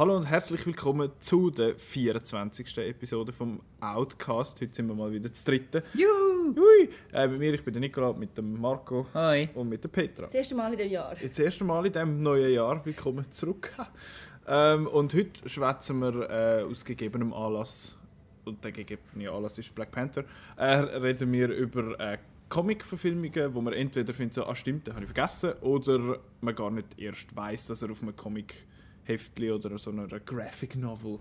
Hallo und herzlich willkommen zu der 24. Episode vom Outcast. Heute sind wir mal wieder zu dritten. Juhu! Hui! Äh, mit mir, ich bin der Nikola, mit dem Marco Hi. und mit der Petra. Das erste Mal in diesem Jahr. Das erste Mal in diesem neuen Jahr. Willkommen zurück. Ähm, und heute schwätzen wir äh, aus gegebenem Anlass, und der gegebene Anlass ist Black Panther, äh, reden wir über äh, Comic-Verfilmungen, wo man entweder findet, so, ah stimmt, den habe ich vergessen, oder man gar nicht erst weiß, dass er auf einem Comic-Heftli oder so einer Graphic Novel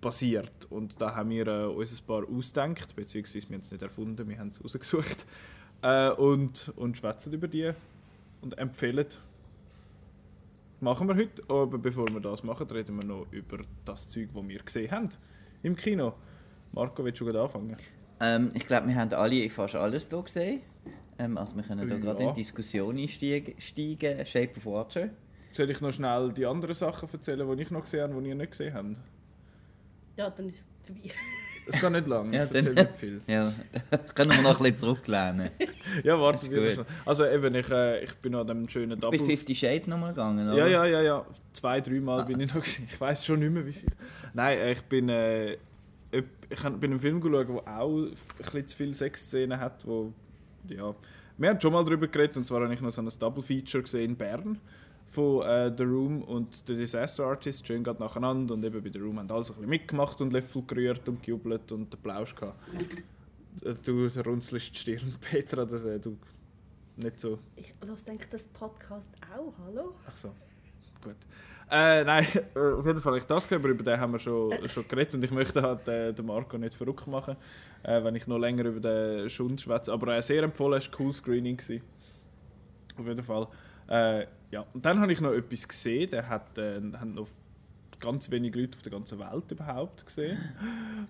basiert. Und da haben wir äh, uns ein paar ausgedacht, beziehungsweise wir haben es nicht erfunden, wir haben es rausgesucht. Äh, und, und schwätzen über die und empfehlen machen wir heute. Aber bevor wir das machen, reden wir noch über das Zeug, das wir gesehen haben im Kino. Marco, willst du gerade anfangen? Ähm, ich glaube, wir haben alle fast alles hier gesehen. Ähm, also wir können da Ja. gerade in die Diskussion einsteigen. steigen. Shape of Water. Soll ich noch schnell die anderen Sachen erzählen, die ich noch gesehen habe, die ihr nicht gesehen habt? Ja, dann ist es vorbei. Es geht nicht lang, Ja, ich erzähle nicht viel. Ja, können wir noch ein bisschen zurücklehnen. Ja, warte, schnell. Also eben, ich, äh, ich bin an dem schönen Du bist Double... 50 Shades nochmal gegangen, oder? Ja, ja, ja, ja. Zwei, dreimal Ah. bin ich noch gewesen. Ich weiß schon nicht mehr, wie viel. Nein, äh, ich bin... Äh, ich bin einen Film geschaut, der auch ein bisschen zu viele Sexszenen hat, wo... Ja... Wir haben schon mal darüber geredet, und zwar habe ich noch so ein Double-Feature gesehen in Bern von äh, The Room und The Disaster Artist, schön gerade nacheinander. Und eben bei The Room haben alle so ein bisschen mitgemacht und Löffel gerührt und gejubelt und Applaus gehabt. Äh, Du runzelst die Stirn, Petra, dass äh, du nicht so... Ich los denke der Podcast auch, hallo? Ach so, gut. Äh, nein, auf jeden Fall, ich das gesehen, aber über den haben wir schon, schon geredet und ich möchte halt äh, den Marco nicht verrückt machen, äh, wenn ich noch länger über den Schund schwätze. Aber äh, sehr empfohlen, es war ein cooles Screening. Gewesen. Auf jeden Fall. Äh, ja. Und dann habe ich noch etwas gesehen, der hat, äh, haben noch ganz wenige Leute auf der ganzen Welt überhaupt gesehen.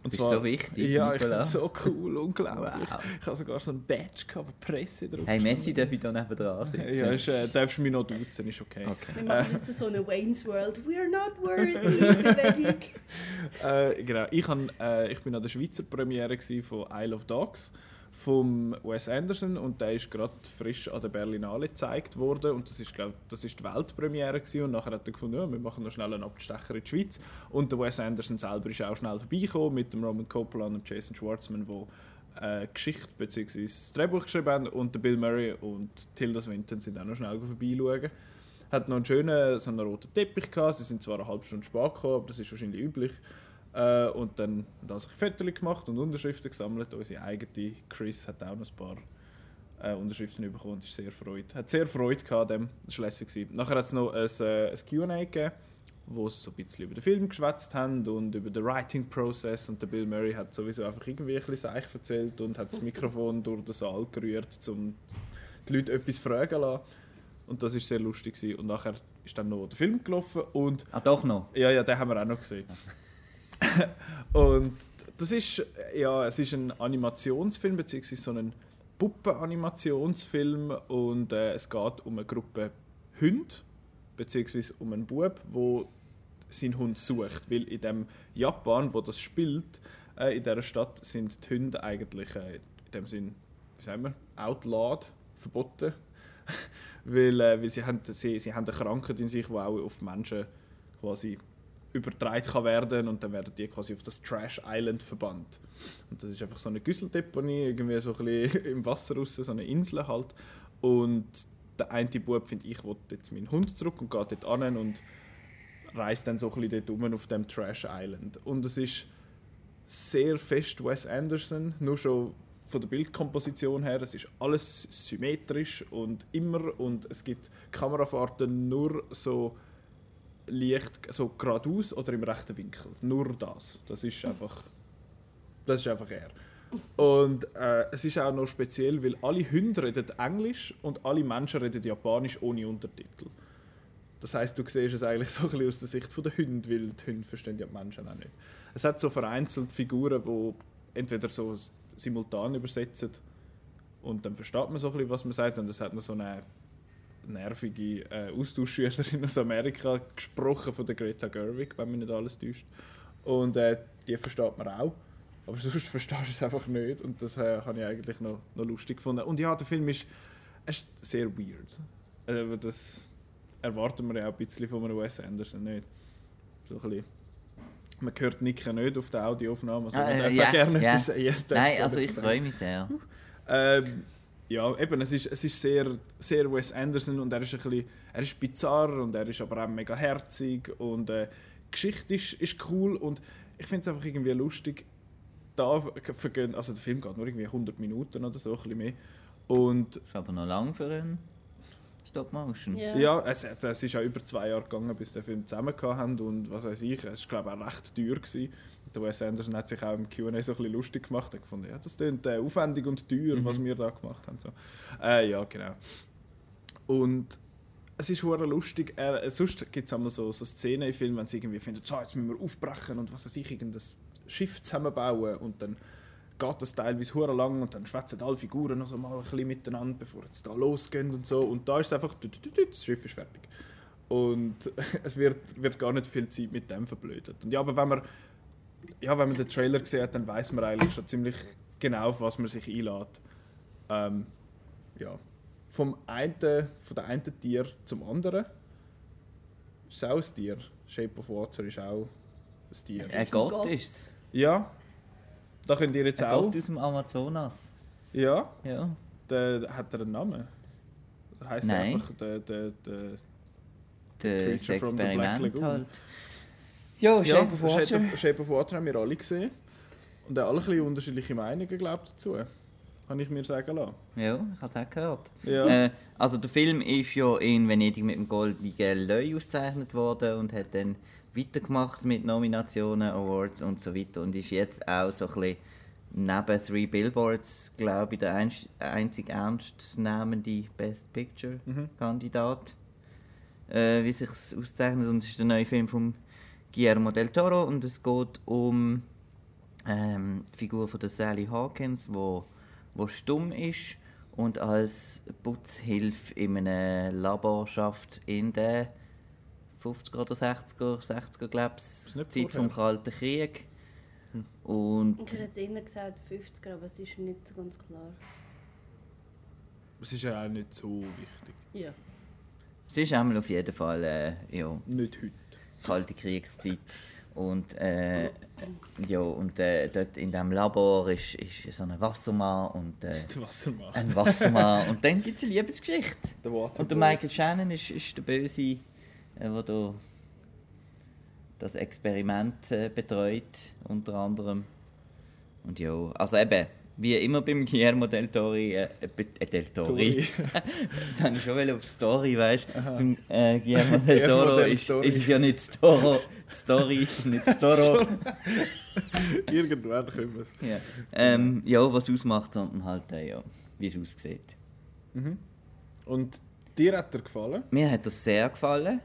Und Bist so wichtig, Ja, ich Nicola. finde so cool, unglaublich. Wow. Ich habe sogar so ein Badge gehabt, wo Presse drauf Hey. Messi darf ich da nebenan sitzen. Ja, ist, äh, darfst du mich noch duzen, ist okay. Okay. Wir machen jetzt so eine Wayne's World We're not worthy. Äh, genau. Ich, han, äh, ich bin an der Schweizer Premiere gsi von Isle of Dogs vom Wes Anderson und der ist gerade frisch an der Berlinale gezeigt worden und das ist glaub, das ist die Weltpremiere gsi und nachher hat er gefunden, ja, wir machen noch schnell einen Abstecher in die Schweiz und der Wes Anderson selber ist auch schnell vorbeigekommen mit dem Roman Coppola und Jason Schwartzman, wo äh, Geschichte bzw. das Drehbuch geschrieben haben und der Bill Murray und Tilda Swinton sind auch noch schnell vorbeischauen. Hat noch einen schönen so einen roten Teppich gehabt. Sie sind zwar eine halbe Stunde spät gekommen, aber das ist wahrscheinlich üblich. Äh, und dann hat er sich Fotos gemacht und Unterschriften gesammelt. Unsere eigene Chris hat auch noch ein paar äh, Unterschriften bekommen und ist sehr freut. Hat sehr Freude gehabt, dem. Das war lässig. gewesen. Nachher hat es noch ein, äh, ein Q&A gegeben, wo sie so ein bisschen über den Film geschwätzt haben und über den Writing-Prozess und der Bill Murray hat sowieso einfach irgendwie ein bisschen Seich erzählt und hat das Mikrofon durch den Saal gerührt, um die Leute etwas fragen zu lassen. Und das war sehr lustig. Gewesen. Und nachher ist dann noch der Film gelaufen und Ah, doch noch. ja, ja, den haben wir auch noch gesehen. und das ist, ja, es ist ein Animationsfilm, beziehungsweise so ein Puppenanimationsfilm. Und äh, es geht um eine Gruppe Hunde, beziehungsweise um einen Bub, wo seinen Hund sucht, weil in dem Japan, wo das spielt, äh, in dieser Stadt sind die Hunde eigentlich äh, in dem Sinn, wie sagen wir, outlawed, verboten, weil, äh, weil sie, haben, sie, sie haben eine Krankheit in sich, die auch auf Menschen quasi übertragen kann werden und dann werden die quasi auf das Trash Island verbannt. Und das ist einfach so eine Güsseldeponie, irgendwie so ein bisschen im Wasser raus, so eine Insel halt. Und der eine Bub, finde ich, will jetzt meinen Hund zurück und geht dort an und reist dann so ein bisschen dort rum auf dem Trash Island. Und es ist sehr fest Wes Anderson, nur schon von der Bildkomposition her, es ist alles symmetrisch und immer und es gibt Kamerafahrten nur so leicht so geradeaus oder im rechten Winkel. Nur das. Das ist einfach das ist einfach er. Und äh, es ist auch noch speziell, weil alle Hunde reden Englisch und alle Menschen reden Japanisch ohne Untertitel. Das heißt, du siehst es eigentlich so ein bisschen aus der Sicht der Hunde, weil die Hunde verstehen ja die Menschen auch nicht. Es hat so vereinzelt Figuren, die entweder so simultan übersetzen und dann versteht man so ein bisschen, was man sagt. Und es hat noch so eine nervige äh, Austauschschülerin aus Amerika gesprochen von der Greta Gerwig, wenn mich nicht alles täuscht. Und äh, die versteht man auch. Aber sonst verstehst du es einfach nicht. Und das äh, habe ich eigentlich noch, noch lustig gefunden. Und ja, der Film ist, ist sehr weird. Aber das erwarten wir ja auch ein bisschen von einem Wes Anderson nicht. So ein bisschen. Man hört Nicken nicht auf der Audioaufnahme, also Ah, man äh, darf ja, gerne sagen. Nein, also ich freue mich sehr. Ähm, ja, eben, es ist, es ist sehr, sehr Wes Anderson und er ist ein bisschen, er ist bizarr und er ist aber auch mega herzig und äh, die Geschichte ist, ist cool und ich finde es einfach irgendwie lustig, da vergehen, also der Film geht nur irgendwie 100 Minuten oder so, ein bisschen mehr und Ist aber noch lang für einen Stop Motion. Ja. ja, es, es ist auch über zwei Jahre gegangen, bis der Film zusammen haben und was weiß ich, es war glaube ich auch recht teuer gewesen. Der Wes Anderson hat sich auch im Q&A so ein bisschen lustig gemacht. Er hat gefunden, ja, das klingt äh, aufwendig und teuer, was wir da gemacht haben. So. Äh, ja, genau. Und es ist hure lustig. Er, sonst gibt es immer so, so Szenen im Film, wenn sie irgendwie finden, so, jetzt müssen wir aufbrechen und was weiß ich, irgendein Schiff zusammenbauen und dann geht das teilweise hure lang und dann schwätzen alle Figuren noch so mal ein bisschen miteinander, bevor es da losgeht und so. Und da ist es einfach, das Schiff ist fertig. Und es wird, wird gar nicht viel Zeit mit dem verblödet. Und ja, aber wenn man, ja, wenn man den Trailer gesehen hat, dann weiß man eigentlich schon ziemlich genau, auf was man sich einlädt. Ähm, ja. Vom einen, von der einen Tier zum anderen. Ist auch ein Tier. Shape of Water ist auch ein Tier. Ein. Gott ist es. Ja. Da könnt ihr jetzt Ein auch. Gott aus dem Amazonas. Ja. Ja. Der, hat er einen Namen? Oder heißt Nein. er einfach der, der, der Das Experiment halt. Ja, Ja, Shape of Water. Shape Shape of Water haben wir alle gesehen. Und auch alle ein bisschen unterschiedliche Meinungen glaub, dazu. Kann ich mir sagen lassen. Ja, ich habe es auch gehört. Ja. Äh, also der Film ist ja in Venedig mit dem Goldenen Löwe ausgezeichnet worden und hat dann weitergemacht mit Nominationen, Awards und so weiter und ist jetzt auch so ein bisschen neben Three Billboards, glaube ich, der einz- einzig ernstnehmende Best Picture Kandidat, äh, wie sich auszeichnet. Und es ist der neue Film von Guillermo del Toro und es geht um ähm, die Figur von der Sally Hawkins, wo, wo stumm ist und als Putzhilfe in einem Labor schafft in den 50er oder 60er, 60er glaube ich, Zeit vom Kalten Krieg. Und Ich hätte jetzt eher gesagt 50er, aber es ist nicht so ganz klar. Es ist ja auch nicht so wichtig. Ja. es ist einmal auf jeden Fall äh, ja, Nicht heute. kalte Kriegszeit. Und, äh, ja, und äh, dort in diesem Labor ist, ist so ein Wassermann und äh, Wassermann. ein Wassermann. und dann gibt es eine Liebesgeschichte. Und der Michael Shannon ist, ist der Böse, der da das Experiment äh, betreut, unter anderem. Und ja, also eben, wie immer beim Guillermo del Tori, äh, äh, äh, del Tori. Jetzt habe ich schon wieder auf Story, weißt du? Beim äh, Guillermo del Toro ist, ist es ja nicht das Toro, die Story, nicht das Toro. Irgendwann kommen wir es. ja. Ähm, ja, was ausmacht, sondern halt, äh, ja, wie es aussieht. Und dir hat er gefallen? Mir hat das sehr gefallen.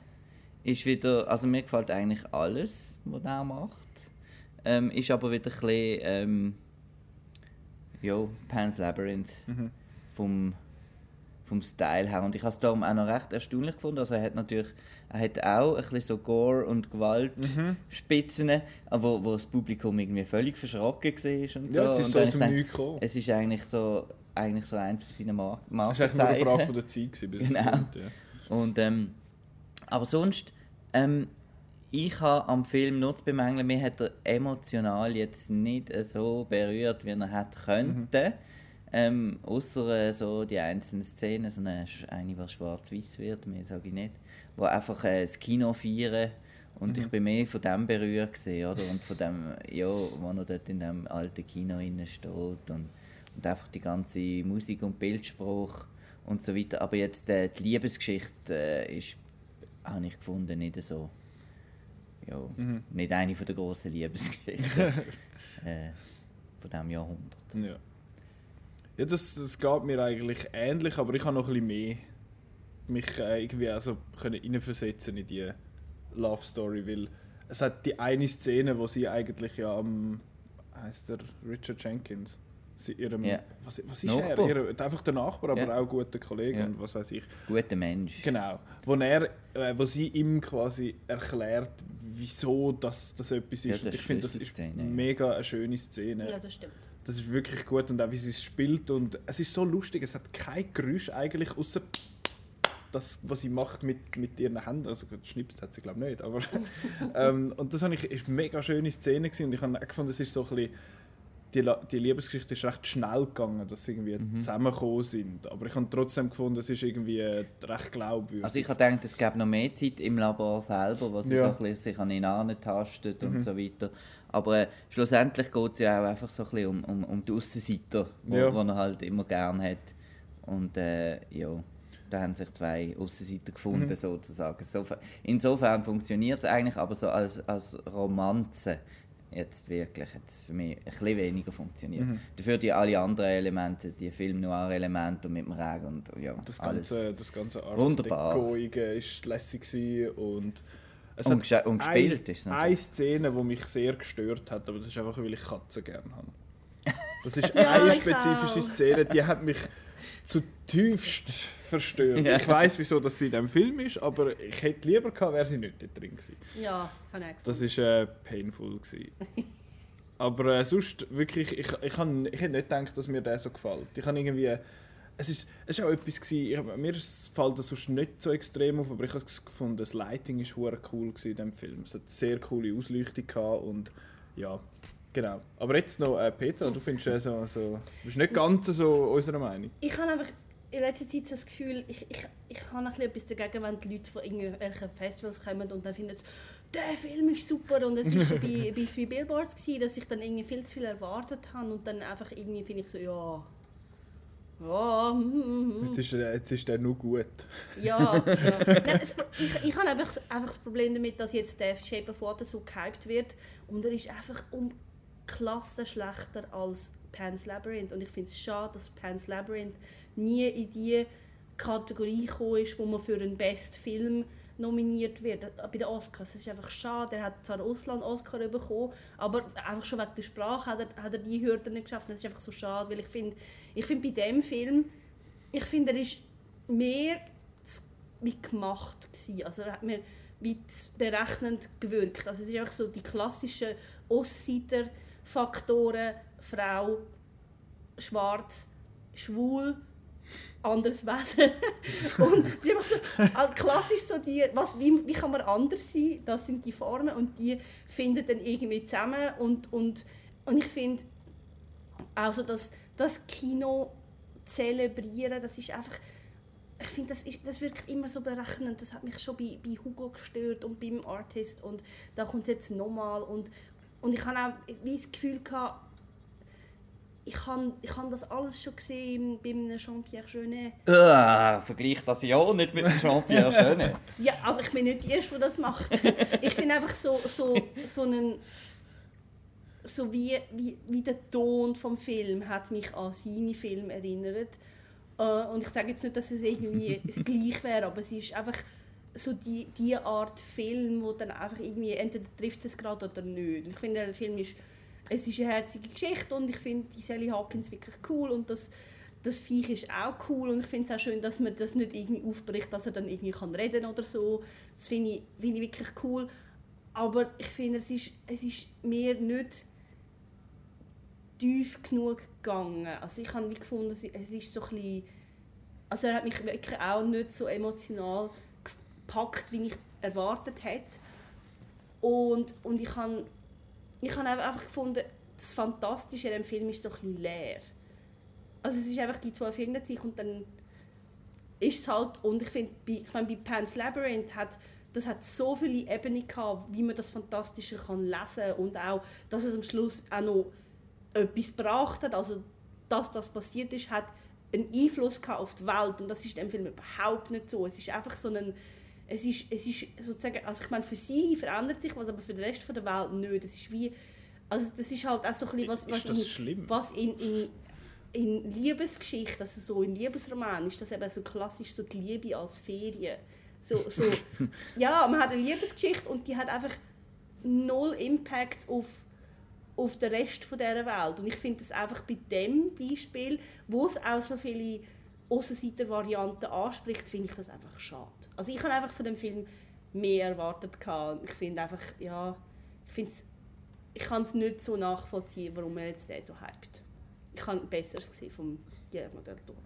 Ist wieder, also mir gefällt eigentlich alles, was er macht. Ähm, ist aber wieder ein bisschen, ähm, ja, Pan's Labyrinth vom, vom Style her. Und ich habe es darum auch noch recht erstaunlich gefunden. Also er hat natürlich, er hat auch ein bisschen so Gore- und Gewaltspitzen, aber wo das Publikum irgendwie völlig verschrocken war und so. Ja, es ist und so aus dem gekommen. Es ist eigentlich so, eigentlich so eins von seinen Mark Das war eigentlich nur eine Frage von der Zeit, bis es Genau. kommt, ja. Und, ähm, aber sonst, ähm, ich habe am Film nur zu bemängeln, mir hat er emotional jetzt nicht so berührt, wie er hätte könnte. Ähm, Außer äh, so die einzelnen Szenen, so eine, eine die schwarz-weiß wird, mehr sage ich nicht, wo einfach äh, das Kino feiern und ich bin mehr von dem berührt gewesen, oder? Und von dem, ja, wo er dort in dem alten Kino steht und, und einfach die ganze Musik und Bildspruch und so weiter. Aber jetzt äh, die Liebesgeschichte äh, ist, habe ich gefunden, nicht so, ja, nicht eine der grossen Liebesgeschichten äh, von diesem Jahrhundert. Ja. Ja, das, das geht mir eigentlich ähnlich, aber ich habe noch ein bisschen mehr mich äh, irgendwie also können reinversetzen in die Love Story, weil es hat die eine Szene, wo sie eigentlich ja am heißt der Richard Jenkins, ihrem Ja. was, was ist Nachbar. er? Ihr, einfach der Nachbar, aber Ja. auch guter Kollege Ja. und was weiß ich. Guter Mensch. Genau. Wo, er, äh, wo sie ihm quasi erklärt, wieso das, das etwas ist. Ja, das und ich finde, das ist ja. mega eine schöne Szene. Ja, das stimmt. Das ist wirklich gut und auch wie sie es spielt und es ist so lustig, es hat kein Geräusch eigentlich, außer das, was sie macht mit, mit ihren Händen. Also geschnipst hat sie glaube ich nicht, aber ähm, und das habe ich, ist eine mega schöne Szene gewesen. und ich habe auch gefunden, es ist so ein bisschen, die, die Liebesgeschichte ist recht schnell gegangen, dass sie irgendwie Mhm. zusammengekommen sind. Aber ich habe trotzdem gefunden, es ist irgendwie recht glaubwürdig. Also ich habe gedacht, es gäbe noch mehr Zeit im Labor selber, wo sie Ja. so ein bisschen sich an ihn antastet und Mhm. so weiter. Aber äh, schlussendlich geht es ja auch einfach so ein bisschen um, um, um die Aussenseiter, die Ja. er halt immer gern hat. Und äh, ja, da haben sich zwei Aussenseiter gefunden Mhm. sozusagen. Insofern funktioniert es eigentlich, aber so als, als Romanze jetzt wirklich hat es für mich ein bisschen weniger funktioniert. Mhm. Dafür die alle anderen Elemente, die Film-Noir-Elemente und mit dem Regen und ja, das alles. ganze, das ganze Art Wunderbar. Decoige ist lässig und es Und hat und gespielt ein, ist es eine. Szene, die mich sehr gestört hat, aber das ist einfach, weil ich Katzen gerne habe. Das ist Ja, eine spezifische auch. Szene, die hat mich zutiefst verstört. Ja. Ich weiß, wieso dass sie in diesem Film ist, aber ich hätte lieber gehabt, wäre sie nicht dort drin gewesen. Ja, kann ich Das ist äh, painful gewesen. Aber äh, sonst wirklich, ich, ich, han, ich hätte nicht gedacht, dass mir der so gefällt. Ich habe irgendwie, es ist, es ist auch etwas gewesen, ich, mir fällt das sonst nicht so extrem auf, aber ich habe gefunden, das Lighting ist hure cool gewesen in dem Film. Es hat sehr coole Ausleuchtung gehabt und ja, genau. Aber jetzt noch äh, Petra, du findest äh, so, so, du bist nicht ganz so unserer Meinung. Ich habe einfach in letzter Zeit so das Gefühl, ich, ich, ich habe ein bisschen etwas dagegen, wenn die Leute von irgendwelchen Festivals kommen und dann finden, der Film ist super und es war schon bei, bei Three Billboards, gewesen, dass ich dann irgendwie viel zu viel erwartet habe und dann einfach irgendwie finde ich so, ja, ja, mm, Jetzt ist, er- jetzt ist der nur gut. ja. ja. Nein, es, ich, ich habe einfach, einfach das Problem damit, dass jetzt der Shape of Water so gehypt wird und er ist einfach um Klasse schlechter als Pan's Labyrinth und ich finde es schade, dass Pan's Labyrinth nie in die Kategorie gekommen ist, wo man für einen Best Film nominiert wird bei den Oscars. Es ist einfach schade. Er hat zwar Ausland Oscar bekommen, aber einfach schon wegen der Sprache hat er, hat er die Hürde nicht geschafft. Das ist einfach so schade, weil ich finde, ich finde bei dem Film, ich finde, er ist mehr wie gemacht gewesen. Also er hat mir wie berechnend gewirkt. Also es ist einfach so die klassischen Ostseiter-Faktoren, Frau, schwarz, schwul, anderes Wesen. und es einfach so all- klassisch so die, was, wie, wie kann man anders sein, das sind die Formen und die finden dann irgendwie zusammen und, und, und ich finde also das, das Kino zelebrieren, das ist einfach ich finde, das, ist- das wirkt immer so berechnend. Das hat mich schon bei, bei Hugo gestört und beim Artist. Und da kommt es jetzt nochmal. Und, und ich habe auch wie das Gefühl gehabt, ich habe ich das alles schon gesehen bei einem Jean-Pierre Jeunet. Ah, vergleich das ja nicht mit dem Jean-Pierre Jeunet. Ja, aber ich bin nicht die Erste, die das macht. ich finde einfach so, so, so einen so wie, wie, wie der Ton vom Film hat mich an seine Filme erinnert. Äh, und ich sage jetzt nicht, dass es irgendwie das gleich wäre, aber es ist einfach so die, die Art Film, wo dann einfach irgendwie entweder trifft es gerade oder nicht. Ich finde, der Film ist es ist eine herzige Geschichte und ich finde die Sally Hawkins wirklich cool und das das Viech ist auch cool und ich finde es auch schön, dass man das nicht irgendwie aufbricht, dass er dann irgendwie kann reden oder so. Das finde ich, finde ich wirklich cool. Aber ich finde, es ist, es ist mir nicht tief genug gegangen. Also ich habe gefunden, es ist so ein bisschen, also er hat mich wirklich auch nicht so emotional gepackt, wie ich erwartet hätte. Und, und ich habe ich habe einfach gefunden, das Fantastische in dem Film ist so ein bisschen leer. Also es ist einfach, die zwei finden sich und dann ist es halt, und ich finde, bei, ich meine, bei Pan's Labyrinth hat das hat so viele Ebenen gehabt, wie man das Fantastische kann lesen und auch, dass es am Schluss auch noch etwas gebracht hat, also dass das passiert ist, hat einen Einfluss gehabt auf die Welt und das ist im Film überhaupt nicht so. Es ist einfach so ein, es ist, es ist sozusagen, also ich meine, für sie verändert sich was, aber für den Rest von der Welt nicht. Das ist wie, also das ist halt auch so ein bisschen was, was in, schlimm? was in, in, in Liebesgeschichte, also so in Liebesroman, ist das eben so klassisch so die Liebe als Ferien. So, so, ja, man hat eine Liebesgeschichte und die hat einfach null Impact auf, auf den Rest von dieser Welt. Und ich finde das einfach bei dem Beispiel, wo es auch so viele Aussenseiter-Varianten anspricht, finde ich das einfach schade. Also ich habe einfach von dem Film mehr erwartet gehabt. Ich finde einfach, ja, ich finde ich kann es nicht so nachvollziehen, warum er jetzt den so hypt. Ich habe Besseres gesehen vom Guillermo del Toro.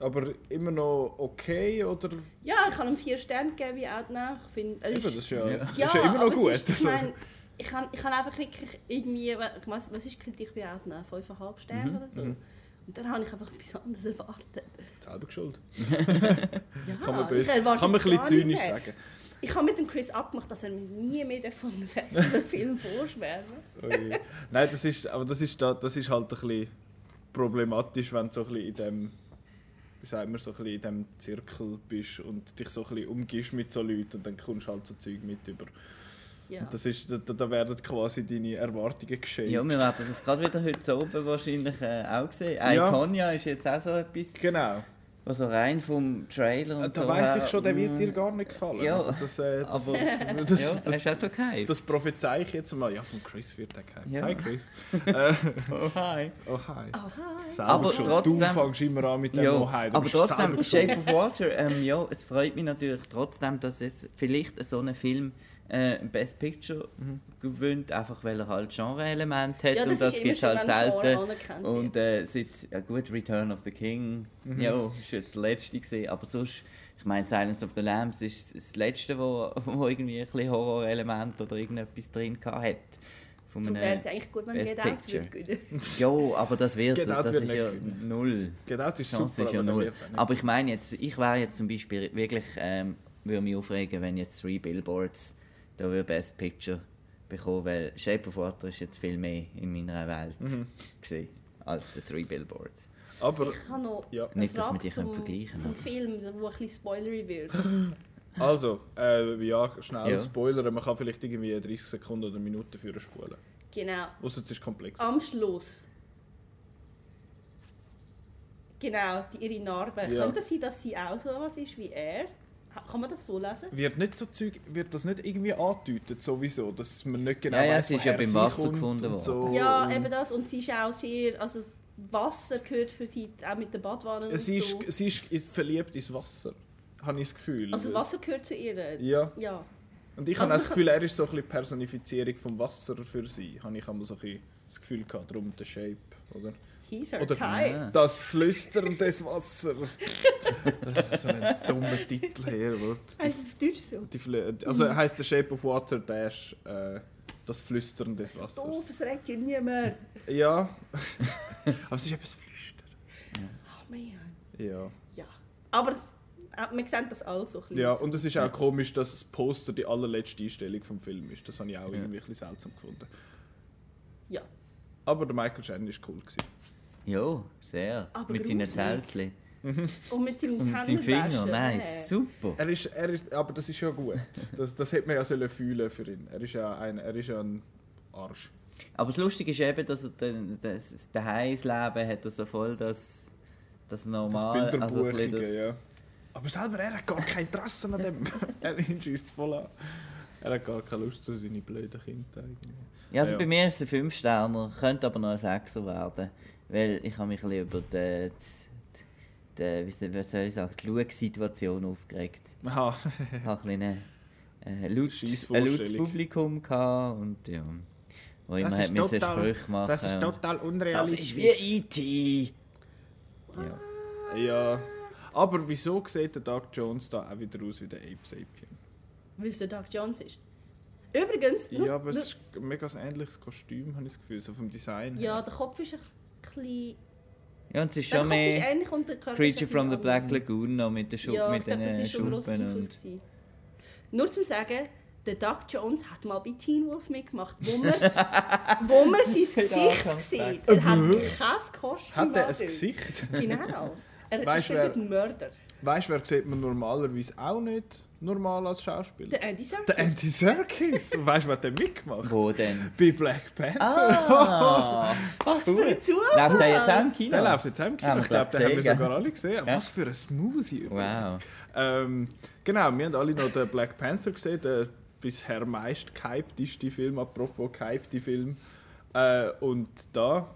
Aber immer noch okay, oder? Ja, ich kann ihm vier Sterne geben, wie Outnow. Ich finde, er Eben, ist, das ist ja, Ja. das ist ja immer noch gut. Ist, ich Also, meine, ich kann, ich kann einfach wirklich irgendwie, ich weiss, was ist die Kritik bei Outnow? 5,5 Sterne Mhm, oder so. Und dann habe ich einfach etwas anderes erwartet. selber geschuld. Ja, Kann man, böse, kann man ein bisschen zynisch sagen. Ich habe mit dem Chris abgemacht, dass er mir nie mehr von einem festen Film vorschwärmen Ui. Nein, das ist, aber das ist, da, das ist halt ein bisschen problematisch, wenn du so ein bisschen in dem, wie sagt man, so ein bisschen in dem Zirkel bist und dich so ein bisschen umgibst mit so Leuten und dann kommst du halt so Zeug mit über. Ja. Das ist, da, da werden quasi deine Erwartungen geschehen. Ja, wir werden das gerade wieder heute oben wahrscheinlich äh, auch sehen. Äh, Ja. Tonya ist jetzt auch so etwas, Genau. was so rein vom Trailer und Da so weiss her- ich schon, der wird Mm, dir gar nicht gefallen. Ja, das, äh, das, aber- das, das, Ja, das, so gehypt? das prophezei ich jetzt mal. Ja, von Chris wird der gehypt. Ja. Hi Chris. äh, Oh, hi. oh hi. Oh, hi. Selber Aber schuld. trotzdem- Du fängst immer an mit dem Ja, Oh hi. Du aber trotzdem. Shape of Water, ähm, ja, es freut mich natürlich trotzdem, dass jetzt vielleicht so ein Film äh, Best Picture gewinnt, einfach weil er halt Genre-Element hat Ja, das und das gibt es halt selten. Und äh, seit, ja gut, Return of the King, Mhm. ja, ist jetzt der letzte gesehen, aber sonst, ich meine, Silence of the Lambs ist das letzte, wo, wo irgendwie ein bisschen Horrorelement oder irgendetwas drin hat. Von Darum wäre es eigentlich gut, wenn Best Get Out Picture. würde ja, aber das wird, Get Out das wird ist nicht ja null. Genau, das ist Die Chance super, ist ja aber null. Aber ich meine jetzt, ich wäre jetzt zum Beispiel wirklich, ähm, würde mich aufregen, wenn jetzt Three Billboards da würde Best Picture bekommen, weil Shape of Water ist jetzt viel mehr in meiner Welt Mhm. gesehen als die Three Billboards. Aber Ich habe noch Ja. eine Nicht, dass wir die zum, können vergleichen zum aber- Film, der ein bisschen spoilery wird. Also, äh, ja, schnell Ja. Spoiler. Man kann vielleicht irgendwie 30 Sekunden oder Minuten für spulen. Genau. Außer es ist komplex. Am Schluss. Genau, die, ihre Narbe. Ja. Könnte es sein, dass sie auch so was ist wie er? Kann man das so lesen? Wird, nicht so Zeug, wird das nicht irgendwie angedeutet, sowieso? Dass man nicht genau Ja, ja, weiss, sie ist ja beim Wasser gefunden und worden. So. Ja, und eben das. Und sie ist auch sehr. Also, Wasser gehört für sie auch mit den Badwannen und Sie ist, so. sie ist verliebt ins Wasser, habe ich das Gefühl. Also, Wasser gehört zu ihr. Ja, Ja. und ich Also habe auch das Gefühl, er ist so ein bisschen Personifizierung vom Wasser für sie. Habe ich einmal so ein bisschen das Gefühl gehabt, darum der Shape, oder? He's her Oder- type. Ja. Das Flüstern des Wassers. Das ist so ein dummer Titel hier. Wo Heißt es auf Deutsch so? die also heißt der Shape of Water Dash äh, das Flüstern des Wassers. doof, es redet ja niemand. Ja, aber es ist etwas Flüstern. Oh man. Ja. Ja. Aber äh, wir sehen das alles so ein bisschen. ja, und es ist auch komisch, dass das Poster die allerletzte Einstellung vom Film ist. Das habe ich auch Ja. irgendwie ein bisschen seltsam gefunden. Ja. Aber der Michael Shannon ist cool gewesen. Ja, sehr. Aber Mit seinen. Zeltchen. Und mit seinem Und mit seinen Fingern. Händewaschen, Nein, super. Er ist, er ist, aber das ist ja gut. Das, das hätte man ja sollen fühlen für ihn. Er ist ja ein, er ist ja ein Arsch. Aber das Lustige ist eben, dass er den, das, das Leben hat er so voll das, das normal, das also ein bisschen Bilderbuchige, ja. Aber selber, er hat gar kein Interesse an dem. er schießt voll an. Er hat gar keine Lust zu seine blöden Kinder eigentlich. Ja, also Ja. bei mir ist es ein 5 Sterner, könnte aber noch ein 6er werden. Weil ich habe mich ein bisschen über die, die, die wie soll- ich sagen, die Schau-Situation aufgeregt. Aha. Ich hatte ein, bisschen, äh, lautes Publikum gehabt und ja, wo immer Das hat ist müssen total- Sprüche machen. Das ist total das unrealistisch. ist wie E.T. Ja. Ja. Aber wieso sieht der Doug Jones da auch wieder aus wie der Ape Sapien? Weil es der Doug Jones ist. Übrigens, Ja, aber es ist ein mega ähnliches Kostüm, habe ich das Gefühl, so vom Design. her. ja, der Kopf ist ein bisschen... ja, und es ist Der schon mehr der ist Creature from the Black. Lagoon noch mit den Schu Ja, mit ich glaube, das den ist schon ein grosser Schuppen Einfluss. und... Nur zum sagen, der Doug Jones hat mal bei Teen Wolf mitgemacht, wo man, wo man sein Gesicht sieht. Er hat kein Kostüm Hat er ein. Gesicht? Genau. Er Weißt ist dort ein Mörder. Weißt du, wer sieht man normalerweise auch nicht normal als Schauspieler? Der Andy Serkis. Der Andy Serkis. Weißt du, was der mitgemacht Wo denn? Bei Black Panther. Ah! Was Cool. für ein Zufall! Läuft der jetzt auch im Kino? Der läuft jetzt auch im Kino. Haben wir Ich glaube, den haben wir sogar alle gesehen. Ja. Was für ein Smoothie. Wow. Ähm, genau, wir haben alle noch den Black Panther gesehen, der bisher meist gehypteste Film, apropos gehypte Film. Äh, und da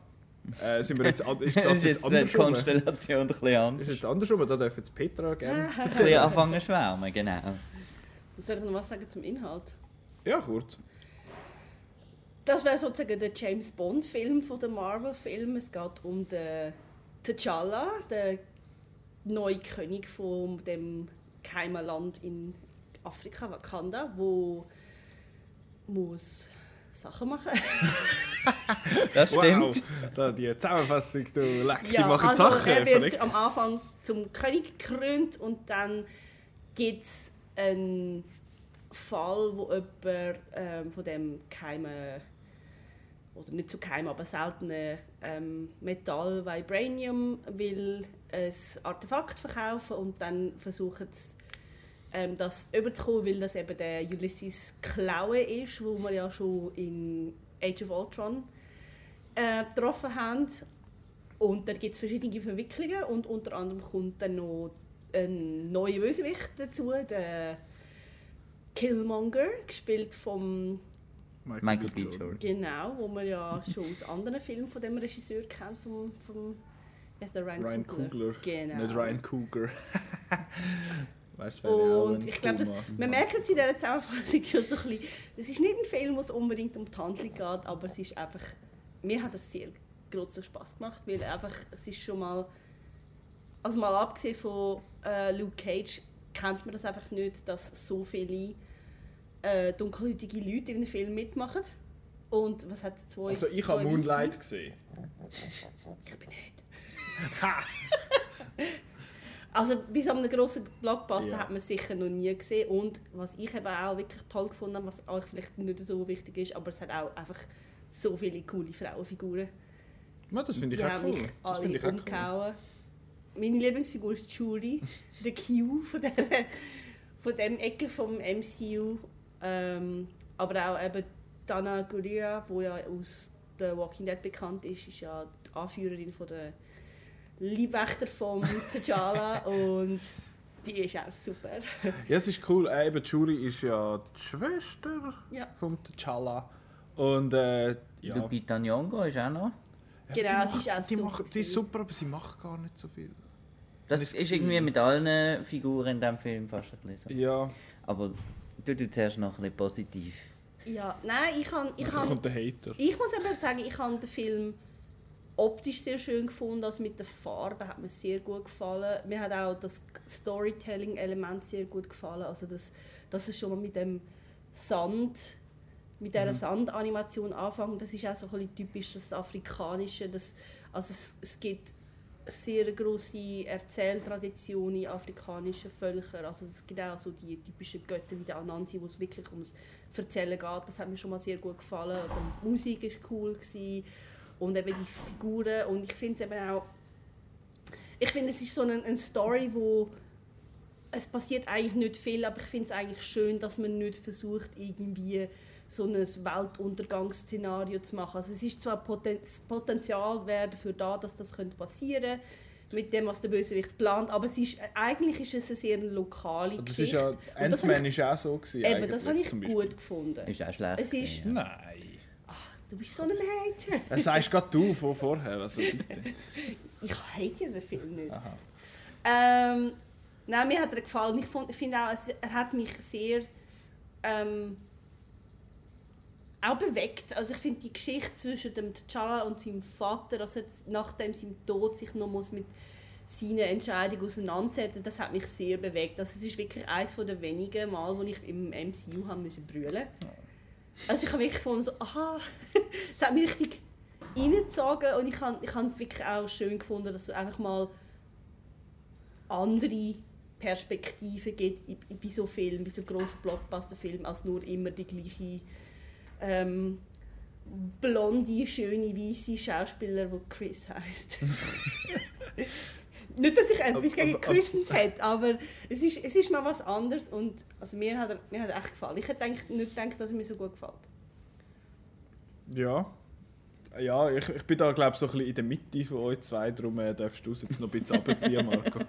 äh, sind wir jetzt, an- ist Das ist jetzt jetzt die andersrum. Konstellation ein bisschen Ist anders. jetzt andersrum, da darf jetzt Petra gerne. Ein bisschen anfangen zu schwärmen, genau. Soll ich noch was sagen zum Inhalt? Ja, kurz. Das wäre sozusagen der James Bond-Film von den Marvel-Filmen. Es geht um den T'Challa, den neue König von dem geheimen Land in Afrika, Wakanda, wo muss Sachen machen. Das stimmt. Wow, da die Zusammenfassung, du leck, die ja, machen also Sachen. er wird am Anfang zum König gekrönt und dann gibt es einen Fall, wo jemand ähm, von dem geheimen oder nicht so geheim, aber seltenen ähm, Metall Vibranium will ein Artefakt verkaufen und dann versuchen sie ähm, das überzukommen, weil das eben der Ulysses Klaue ist, wo wir ja schon in Age of Ultron äh, getroffen haben. Und dann gibt es verschiedene Verwicklungen und unter anderem kommt dann noch ein neuer Bösewicht dazu, der Killmonger, gespielt vom Michael B. Jordan. Genau, wo man ja schon aus anderen Filmen von dem Regisseur kennt, vom, vom heißt der Ryan, Ryan Coogler. Genau. Nicht Ryan Cougar. weißt Und ich glaube, man merkt es in dieser Zusammenfassung schon so ein bisschen, es ist nicht ein Film, wo es unbedingt um die Handlung geht, aber es ist einfach, mir hat es sehr großen Spaß gemacht, weil einfach, es ist schon mal, also mal abgesehen von äh, Luke Cage, kennt man das einfach nicht, dass so viele äh, dunkelhäutige Leute in einem Film mitmachen. Und was hat zwei... Also ich habe? Moonlight gesehen. Ich bin nicht. Ha! Also bei so einem grossen Blockbuster Ja. hat man es sicher noch nie gesehen. Und was ich eben auch wirklich toll gefunden habe, was euch vielleicht nicht so wichtig ist, aber es hat auch einfach so viele coole Frauenfiguren. Ja, das finde ich auch cool. mich Das finde ich auch cool. Meine Lieblingsfigur ist Shuri, der Q von, der, von dem Ecke vom MCU. Ähm, aber auch eben Dana Gurira, die ja aus The Walking Dead bekannt ist, ist ja die Anführerin von der Leibwächter von T'Challa und die ist auch super. Ja, es ist cool. Äh, eben, Juri ist ja die Schwester Ja. von T'Challa. Und äh, ja. Lupita Nyong'o ist auch noch. Ja, Genau, sie ist auch die, super macht, die ist super, aber sie macht gar nicht so viel. Das ist irgendwie mit allen Figuren in diesem Film fast ein bisschen so. Ja, Aber du du zuerst noch ein bisschen positiv. Ja, nein, ich kann, ich kann kommt der Hater. Ich muss eben sagen, ich habe den Film optisch sehr schön gefunden, also mit den Farben hat mir sehr gut gefallen. Mir hat auch das Storytelling-Element sehr gut gefallen, also das, dass es schon mal mit dem Sand, mit dieser Sandanimation anfängt, das ist auch so ein bisschen typisch das Afrikanische, das, also es, es gibt sehr große Erzähltradition in afrikanischen Völkern. Also es gibt auch so die typischen Götter wie der Anansi, wo es wirklich ums Erzählen geht. Das hat mir schon mal sehr gut gefallen. Und die Musik war cool. Gewesen. Und eben die Figuren. Und ich finde es eben auch... Ich finde, es ist so eine, eine Story, wo... Es passiert eigentlich nicht viel, aber ich finde es eigentlich schön, dass man nicht versucht, irgendwie so ein Weltuntergangsszenario zu machen. Also es ist zwar Poten das Potenzial wäre dafür da, dass das könnte passieren mit dem, was der Bösewicht plant, aber es ist, eigentlich ist es eine sehr lokale Das ist Geschichte. ja, Und das habe Ant-Man ist auch so gewesen. Eben, das habe ich gut gefunden. Ist auch schlecht. Es ist- ja. Nein. Du bist so ein Hater. Das sagst gerade du von vorher, also bitte. Ich hate ja den Film nicht. Aha. Ähm, nein, mir hat er gefallen. Ich finde auch, er hat mich sehr ähm, auch bewegt. Also ich finde die Geschichte zwischen dem T'Challa und seinem Vater, also jetzt nachdem seinem Tod sich noch muss mit seiner Entscheidung auseinandersetzen, das hat mich sehr bewegt. Also es ist wirklich eines der wenigen Mal, wo ich im MCU haben müssen brüllen. Also ich habe wirklich gefunden, so, aha, es hat mich richtig reingezogen und ich habe ich habe es wirklich auch schön gefunden, dass du einfach mal andere Perspektiven gibt bei so Filmen, bei so grossen Blockbuster-Filmen, als nur immer die gleiche ähm, blonde, schöne, weiße Schauspieler, die Chris heißt. Nicht, dass ich etwas gegen Christens hätte, aber es ist, es ist mal was anderes und also mir, hat er, mir hat er echt gefallen. Ich hätte eigentlich nicht gedacht, dass er mir so gut gefällt. Ja. Ja, ich, ich bin da glaube ich so ein bisschen in der Mitte von euch zwei, darum äh, darfst du es jetzt noch ein bisschen abziehen, Marco.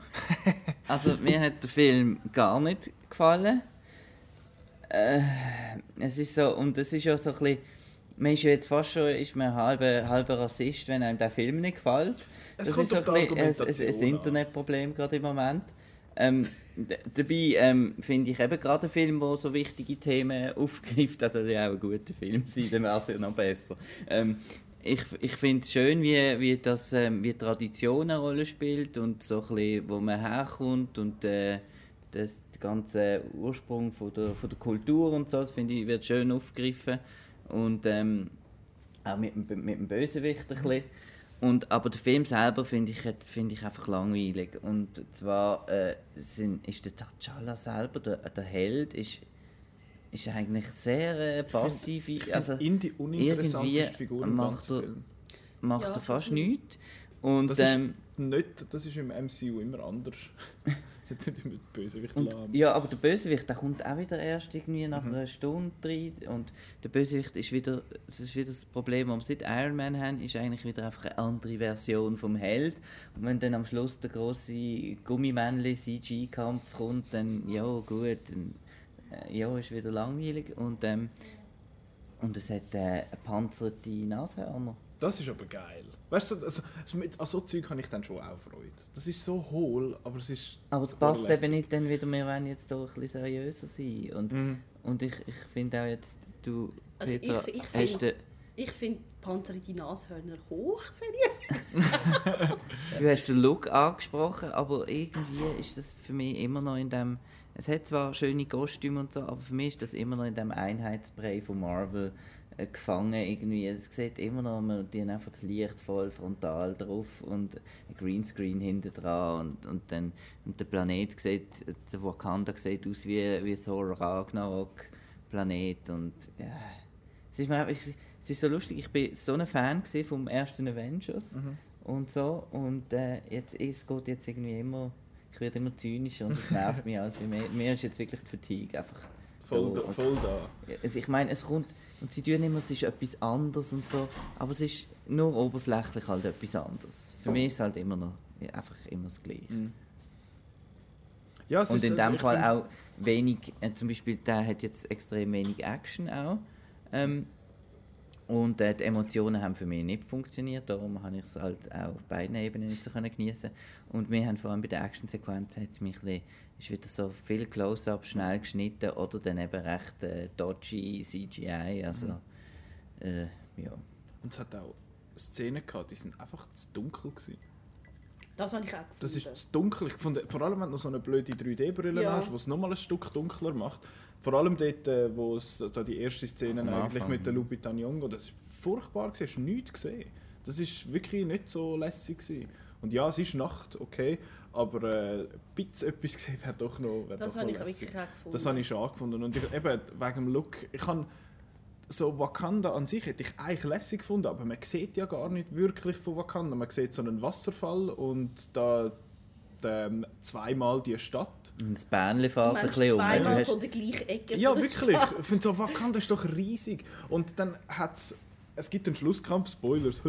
Also mir hat der Film gar nicht gefallen. Äh, es ist so, und es ist ja so ein bisschen, man ist ja jetzt fast schon ist man halber, halber Rassist, wenn einem der Film nicht gefällt. Es das ist so ein, ein, ein. Internetproblem gerade im Moment. Ähm, dabei ähm, finde ich eben gerade einen Film, der so wichtige Themen aufgreift, also ja auch ein guter Film sein, dann wäre es ja noch besser. Ähm, ich, ich finde es schön, wie, wie, das, ähm, wie Tradition eine Rolle spielt und so ein bisschen, wo man herkommt und äh, das, der ganze Ursprung von der, von der Kultur und so, das finde ich, wird schön aufgegriffen und ähm, auch mit, mit, mit dem Bösewicht ein bisschen. Und, aber der Film selber finde ich, find ich einfach langweilig. Und zwar äh, sind, ist der T'Challa selber, der, der Held, ist, ist eigentlich sehr äh, passiv. Ich also, finde ihn die uninteressanteste Figur im macht ganzen er, Film. macht Ja, er fast nichts. Und, Das ähm, ist, nicht, das ist im MCU immer anders. Jetzt sind wir mit Bösewicht Und, lahm. ja, aber der Bösewicht, der kommt auch wieder erst irgendwie nach Mhm. einer Stunde rein. Und der Bösewicht ist wieder, das ist wieder das Problem, was wir seit Iron Man haben, ist eigentlich wieder einfach eine andere Version vom Held. Und wenn dann am Schluss der große Gummimännchen CG-Kampf kommt, dann ja gut, dann, äh, ja, ist wieder langweilig. Und, ähm, und es hat äh, panzerte Nashörner. Das ist aber geil. Weißt du, also, mit an so Zeug habe ich dann schon auch Freude. Das ist so hohl, aber es ist. Aber es passt lässig. eben nicht dann wieder, wir wollen jetzt doch ein bisschen seriöser sein. Und, Mhm. und ich, ich finde auch jetzt, du, Also ich- ich hast find- den- Ich finde panzerte Nashörner hoch, seriös. Du hast den Look angesprochen, aber irgendwie ist das für mich immer noch in dem. Es hat zwar schöne Kostüme und so, aber für mich ist das immer noch in dem Einheitsbrei von Marvel gefangen. Irgendwie. Es sieht immer noch, man, die haben einfach das Licht voll frontal drauf und ein Greenscreen hinten dran und, und dann und der Planet sieht, der Wakanda sieht aus wie, wie Thor Ragnarok Planet und ja. Es ist, mir, einfach- es ist so lustig, ich bin so ein Fan vom ersten Avengers Mhm. und so. Und äh, jetzt, es geht jetzt irgendwie immer, ich werde immer zynischer und es nervt mich. Also mir, mir ist jetzt wirklich die Fatigue einfach Voll, da. da, voll da. Also ich meine, es kommt, und sie tun immer, es ist etwas anderes und so, aber es ist nur oberflächlich halt etwas anderes. Für mich ist es halt immer noch einfach immer das Gleiche. Mhm. Ja, es Und in dem Fall auch wenig, äh, zum Beispiel der hat jetzt extrem wenig Action auch. Ähm, und äh, die Emotionen haben für mich nicht funktioniert, darum habe ich es halt auch auf beiden Ebenen nicht so können genießen. Und wir haben vor allem bei der Actionsequenz hat es mich ein bisschen, ist wieder so viel Close-up, schnell geschnitten oder dann eben recht äh, dodgy CGI, also äh, ja. Und es hat auch Szenen gehabt, die sind einfach zu dunkel gewesen. Das habe ich auch gefunden. Das ist zu dunkel. Ich fand, vor allem, wenn du noch so eine blöde 3D-Brille Ja. hast, die es nochmal ein Stück dunkler macht. Vor allem dort, äh, wo es da die erste Szene Am eigentlich Anfang, mit der Nyong'o, das ist furchtbar gewesen, hast nichts gesehen. Das ist wirklich nicht so lässig gewesen. Und ja, es ist Nacht, okay, aber äh, ein bisschen etwas gesehen wäre doch noch wär das doch habe noch ich lässig. wirklich auch gefunden. Das habe ich schon angefunden. Und ich, eben wegen dem Look, ich kann so Wakanda an sich hätte ich eigentlich lässig gefunden, aber man sieht ja gar nicht wirklich von Wakanda. Man sieht so einen Wasserfall und da ähm, zweimal die Stadt. Das Bähnchen fährt ein bisschen um. Zweimal hast, von der gleichen Ecke. Ja, wirklich. Stadt. Ich finde so, Wakanda ist doch riesig. Und dann hat's, es gibt einen Schlusskampf, Spoilers,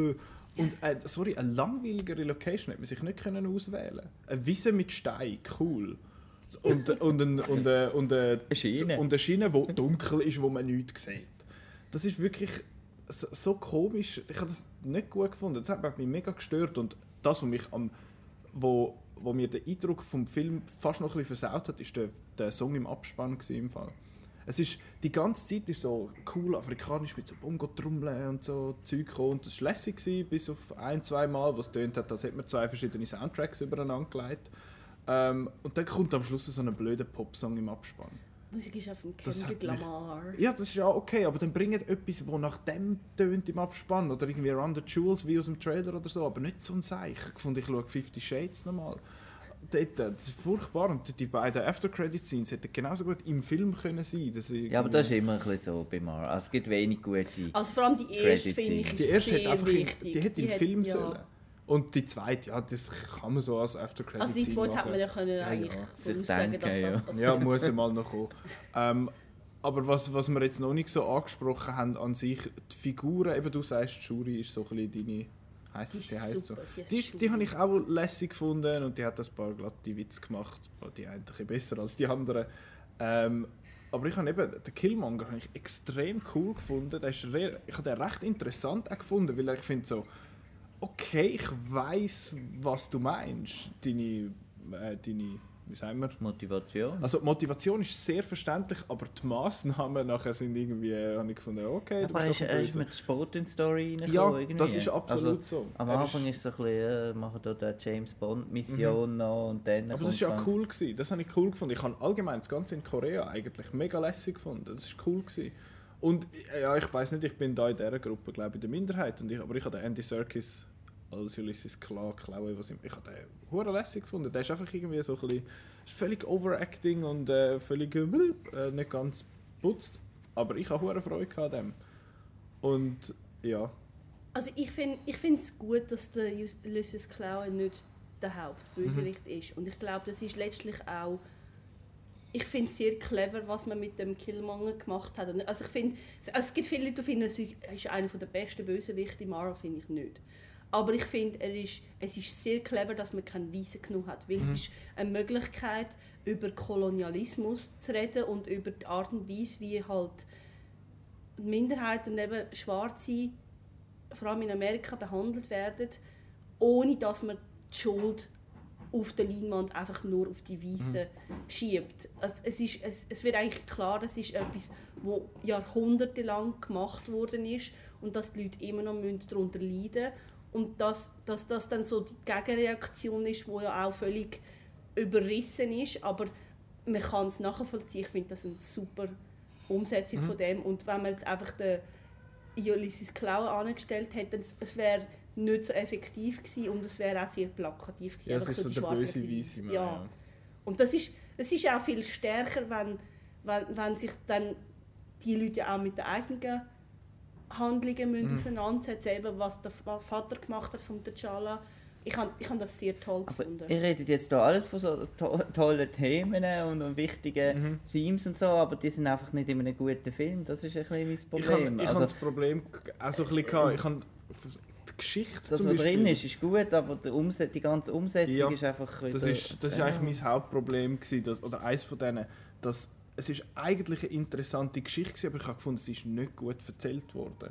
und äh, sorry, eine langweiligere Location hätte man sich nicht können auswählen Eine Wiese mit Stein, cool. Und, und, ein, und, äh, und, äh, Eine Schiene. und eine Schiene, die dunkel ist, wo man nichts sieht. Das ist wirklich so, so komisch. Ich habe das nicht gut gefunden. Das hat mich mega gestört. Und das, was mich am wo, wo mir den Eindruck vom Film fast noch ein bisschen versaut hat, ist der, der Song im Abspann im Fall. Es ist, die ganze Zeit ist so cool afrikanisch mit so Bongo-Trommeln und so Zeug und das war lässig gewesen, bis auf ein, zwei Mal, wo es tönt hat, als hätte man zwei verschiedene Soundtracks übereinander gelegt. Ähm, und dann kommt am Schluss so ein blöder Popsong im Abspann. Musik ist auch von Kendrick hat Lamar. Ja, das ist ja okay, aber dann bringt etwas, das nach dem tönt im Abspann oder irgendwie Run the Jewels wie aus dem Trailer oder so, aber nicht so ein Seich. Ich fand, ich schaue Fifty Shades nochmal. Dort, äh, Das ist furchtbar und die beiden After-Credit-Scenes hätten genauso gut im Film können sein können. ja, aber das ist immer ein bisschen so bei Marvel. Also es gibt wenig gute. Also vor allem die erste finde ich Die erste sehr hätte einfach in, wichtig. die hätte im hat- Film ja. sollen. Und die zweite, ja, das kann man so als After-Credit-Scene Also die zweite hätte man ja können Ja, eigentlich ja. voraussagen, dass denken, das ja. passiert. Ja, muss ja mal noch kommen. Ähm, aber was, was wir jetzt noch nicht so angesprochen haben an sich, die Figuren, eben du sagst, Shuri ist so ein bisschen deine, heisst Die sie, heisst so. ist Die, die habe ich auch lässig gefunden und die hat ein paar glatte Witze gemacht, die einen ein bisschen besser als die anderen. Ähm, aber ich habe eben, den Killmonger habe ich extrem cool gefunden. Der ist ich habe den recht interessant auch gefunden, weil ich finde so, okay, ich weiß, was du meinst, deine, äh, deine wie sagen wir? Motivation. Also Motivation ist sehr verständlich, aber die Massnahmen nachher sind irgendwie, äh, habe ich gefunden, okay, du aber er bist ist, doch er ist mit Sport in die Story reingekommen. Ja, irgendwie. das ist absolut also, so. Am Er Anfang ist- ist es so ein bisschen, äh, machen da die James Bond Mission noch und dann Aber das ist ja cool gewesen. Das habe ich cool gefunden. Ich habe allgemein das Ganze in Korea eigentlich mega lässig gefunden. Das ist cool gewesen. Und äh, ja, ich weiß nicht, ich bin da in dieser Gruppe, glaube ich, in der Minderheit. Und ich, aber ich habe den Andy Serkis als Ulysses Klar klauen, was ich, ich habe den hure lässig gefunden. Der ist einfach irgendwie so ein bisschen, völlig overacting und äh, völlig äh, äh, nicht ganz putzt. Aber ich habe hure Freude an dem. Und ja, Also ich finde ich es gut, dass der Ulysses Klaue nicht der Hauptbösewicht Mhm. ist. Und ich glaube, das ist letztlich auch... Ich finde es sehr clever, was man mit dem Killmonger gemacht hat. Also ich finde, also es gibt viele Leute, die finden, er ist einer der besten Bösewichte in Marvel, finde ich nicht. Aber ich finde, er ist, es ist sehr clever, dass man keinen Weißen genug hat. Weil es ist eine Möglichkeit, über Kolonialismus zu reden und über die Art und Weise, wie halt Minderheiten und eben Schwarze, vor allem in Amerika, behandelt werden, ohne dass man die Schuld auf der Leinwand einfach nur auf die Weißen schiebt. Also es, ist, es, es wird eigentlich klar, das ist etwas, wo jahrhundertelang gemacht worden ist und dass die Leute immer noch darunter leiden müssen. Und dass, dass das dann so die Gegenreaktion ist, die ja auch völlig überrissen ist, aber man kann es nachvollziehen. Ich finde das eine super Umsetzung von dem. Und wenn man jetzt einfach den Ulysses Klaue angestellt hätte, dann es wäre nicht so effektiv gewesen und es wäre auch sehr plakativ gewesen. ja es Einfach ist so die der böse Weisse. Weiss. Ja. Und das ist, das ist auch viel stärker, wenn, wenn, wenn sich dann die Leute ja auch mit den eigenen Handlungen müssen auseinandersetzen eben was der Vater gemacht hat von T'Challa. Ich habe ich hab das sehr toll Aber gefunden. ihr redet jetzt da alles von so to tollen Themen und, und wichtigen Mhm. Themes und so, aber die sind einfach nicht in einem guten Film. Das ist ein bisschen mein Ich habe Problem. ich hab also, das Problem auch so ein bisschen gehabt. Ich habe die Geschichte das, zum was Beispiel, drin ist, ist gut, aber die, Umset die ganze Umsetzung Ja, ist einfach wieder... Das ist, das ist ja. eigentlich mein Hauptproblem gewesen, dass, oder eines von denen, dass es ist eigentlich eine interessante Geschichte aber ich habe gefunden, sie ist nicht gut erzählt worden.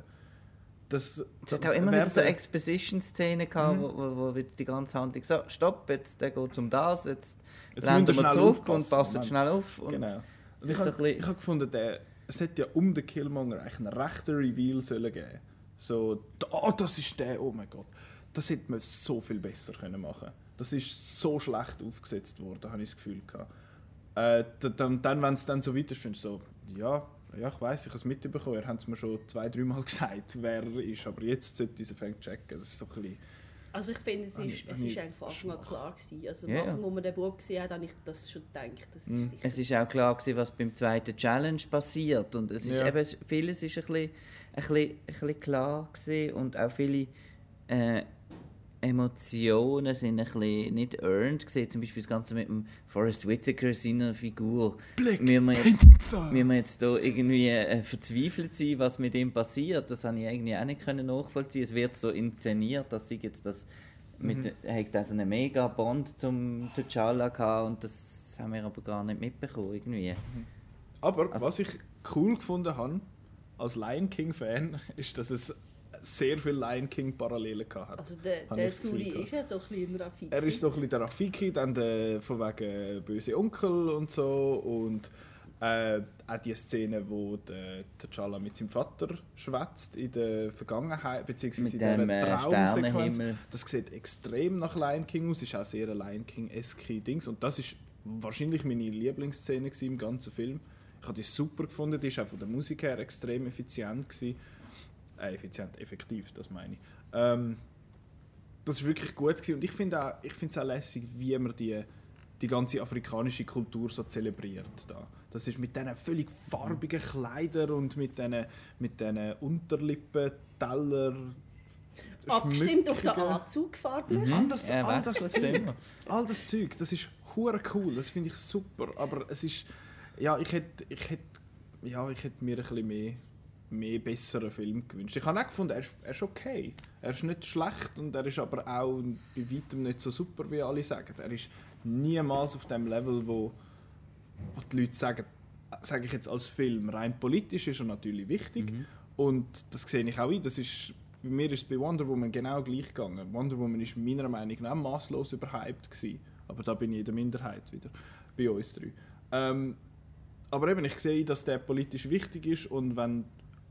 Das, Es hat auch immer wieder so Exposition-Szenen gehabt, Mhm. wo, wo, wo jetzt die ganze Handlung so, stopp, jetzt geht es um das, jetzt, Jetzt ihr wir zurück und passen schnell auf. Und Genau. es Also ich so habe ich gefunden, der, es hätte ja um den Killmonger eigentlich einen rechten Reveal sollen geben So, oh, das ist der, oh mein Gott. Das hätte man so viel besser können machen Das ist so schlecht aufgesetzt worden, habe ich das Gefühl gehabt. Äh, dann, dann wenn es dann so weiter ist, findest du so, ja, ja, ich weiß, ich habe es mitbekommen, ihr habt es mir schon zwei, dreimal gesagt, wer er ist, aber jetzt sollte dieser Fang checken. Das ist so ein bisschen, Also ich finde, es ist, ich- es ist eigentlich von Anfang an schwach. klar gewesen. Also am ja. Anfang, wo man den Bub gesehen hat, habe ich das schon gedacht. Das ist sicher. Es ist auch klar gewesen, was beim zweiten Challenge passiert und es ist Ja. eben, vieles ist ein bisschen, ein bisschen, ein bisschen klar gewesen und auch viele äh, Emotionen sind ein bisschen nicht earned gewesen. Zum Beispiel das Ganze mit dem Forrest Whitaker, seiner Figur. Blick, Müssen wir jetzt, müssen wir jetzt da irgendwie äh, verzweifelt sein, was mit ihm passiert? Das habe ich eigentlich auch nicht können nachvollziehen. Es wird so inszeniert, dass sie jetzt das mit, Mhm. hat also einen mega Bond zum T'Challa gehabt und das haben wir aber gar nicht mitbekommen irgendwie. Aber Also- was ich cool gefunden habe, als Lion King-Fan, ist, dass es sehr viele Lion King-Parallelen gehabt hat. Also der, der Zuri gehabt. ist ja so ein bisschen ein Rafiki. Er ist so ein bisschen der Rafiki, dann der von wegen böse Onkel und so und äh, auch die Szene, wo der T'Challa mit seinem Vater schwätzt in der Vergangenheit, beziehungsweise Mit in dieser äh, Traumsequenz. Das sieht extrem nach Lion King aus, ist auch sehr ein Lion King-esque Dings und das ist wahrscheinlich meine Lieblingsszene im ganzen Film. Ich habe die super gefunden, die ist auch von der Musik her extrem effizient gewesen. Äh, effizient, effektiv, das meine ich. Ähm, das ist wirklich gut gewesen. und ich finde auch, ich finde es auch lässig, wie man die, die ganze afrikanische Kultur so zelebriert da. Das ist mit diesen völlig farbigen Kleidern und mit diesen mit diesen Unterlippen, Teller, Abgestimmt auf den. Anzug farblich. Mhm. All das, all, das Zeug, all das Zeug, das ist hure cool, das finde ich super. Aber es ist, ja, ich hätte, ich hätte, ja, ich hätte mir ein bisschen mehr, mehr besseren Film gewünscht. Ich habe auch gefunden, er ist, er ist okay. Er ist nicht schlecht und er ist aber auch bei weitem nicht so super, wie alle sagen. Er ist niemals auf dem Level, wo, wo die Leute sagen, sage ich jetzt als Film, rein politisch ist er natürlich wichtig. Und das sehe ich auch ein. Das ist, bei mir ist es bei Wonder Woman genau gleich gegangen. Wonder Woman ist meiner Meinung nach maßlos überhyped gewesen. Aber da bin ich in der Minderheit wieder, bei uns drei. Ähm, aber eben, ich sehe, dass der politisch wichtig ist und wenn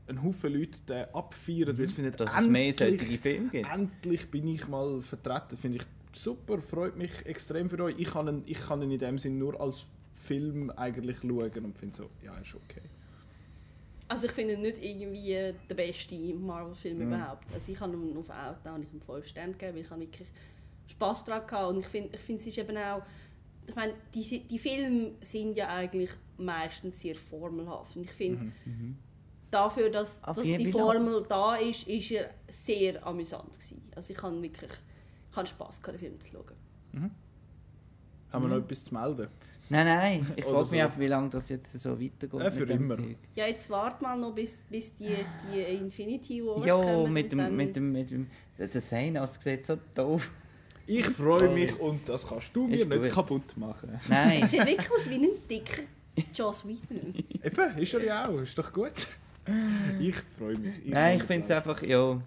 ein Haufen Leute den abfeiern, weil sie finden, Mhm. Dass es mehr solche Filme gibt. endlich bin ich mal vertreten, finde ich super, freut mich extrem für euch. Ich kann ihn, ich kann ihn in dem Sinn nur als Film eigentlich schauen und finde so, ja, ist okay. Also ich finde ihn nicht irgendwie der beste Marvel-Film Mhm. überhaupt. Also ich habe ihm auf Outdown habe ich ihm 5 Sterne gegeben, weil ich habe wirklich Spass daran gehabt. Und ich finde, ich finde es ist eben auch... Ich meine, die, die Filme sind ja eigentlich meistens sehr formelhaft. Und ich finde, Mhm. Dafür, dass, dass die. Formel da ist, ist er sehr amüsant gewesen. Also ich habe wirklich ich habe Spass gehabt, den Film zu schauen. Haben wir Mhm. noch etwas zu melden? Nein, nein, ich frage mich so. auch, wie lange das jetzt so weitergeht. Ja, für immer. Zeug. Ja, jetzt wart mal noch, bis, bis die, die Infinity Wars Ja, kommen. mit dem, mit dem, mit dem, der der Thanos sieht so doof. Ich freue mich und das kannst du mir nicht kaputt machen. Nein, sieht wirklich aus wie ein dicker Joss Whedon. Eben, ist er ja auch, ist doch gut. Ich freue mich. nein, ich finde es das. einfach, ja,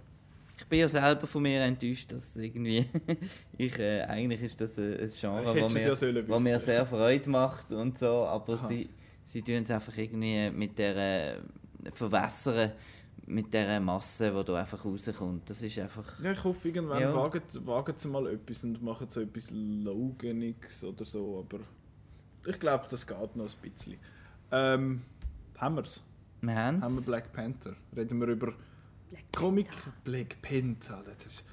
ich bin ja selber von mir enttäuscht, dass irgendwie, ich, äh, eigentlich ist das ein, ein Genre, Ich es mir, ja wo mir sehr Freude macht und so, aber Aha. sie, sie tun es einfach irgendwie mit der äh, verwässern, mit der Masse, die da einfach rauskommt. Das ist einfach, Ja, ich hoffe, irgendwann Ja. wagen, wagen sie mal etwas und machen so etwas Loganiges oder so, aber ich glaube, das geht noch ein bisschen. Ähm, haben wir es? Wir haben Haben wir Black Panther? Reden wir über Black Comic? Panther. Black Panther, das ist...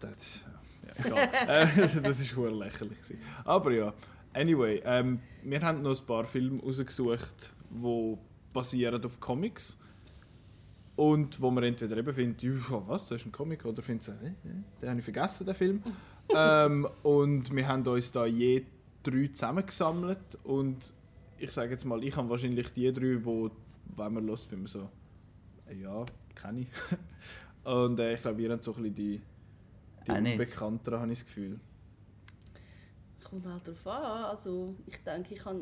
Das, ja, egal. äh, das ist hure lächerlich. Gewesen. Aber ja, anyway, ähm, wir haben noch ein paar Filme rausgesucht, die basieren auf Comics. Und wo man entweder eben findet, «Ja, was, das ist ein Comic, oder findet äh, äh, den habe ich vergessen, den Film. ähm, und wir haben uns da je drei zusammengesammelt und ich sage jetzt mal, ich habe wahrscheinlich die drei, wo, wenn man los, wenn man so, äh, ja, kenne ich. und äh, ich glaube, ihr habt so ein bisschen die, die nicht. unbekannteren, habe ich das Gefühl. Kommt halt drauf an. Also ich denke, ich habe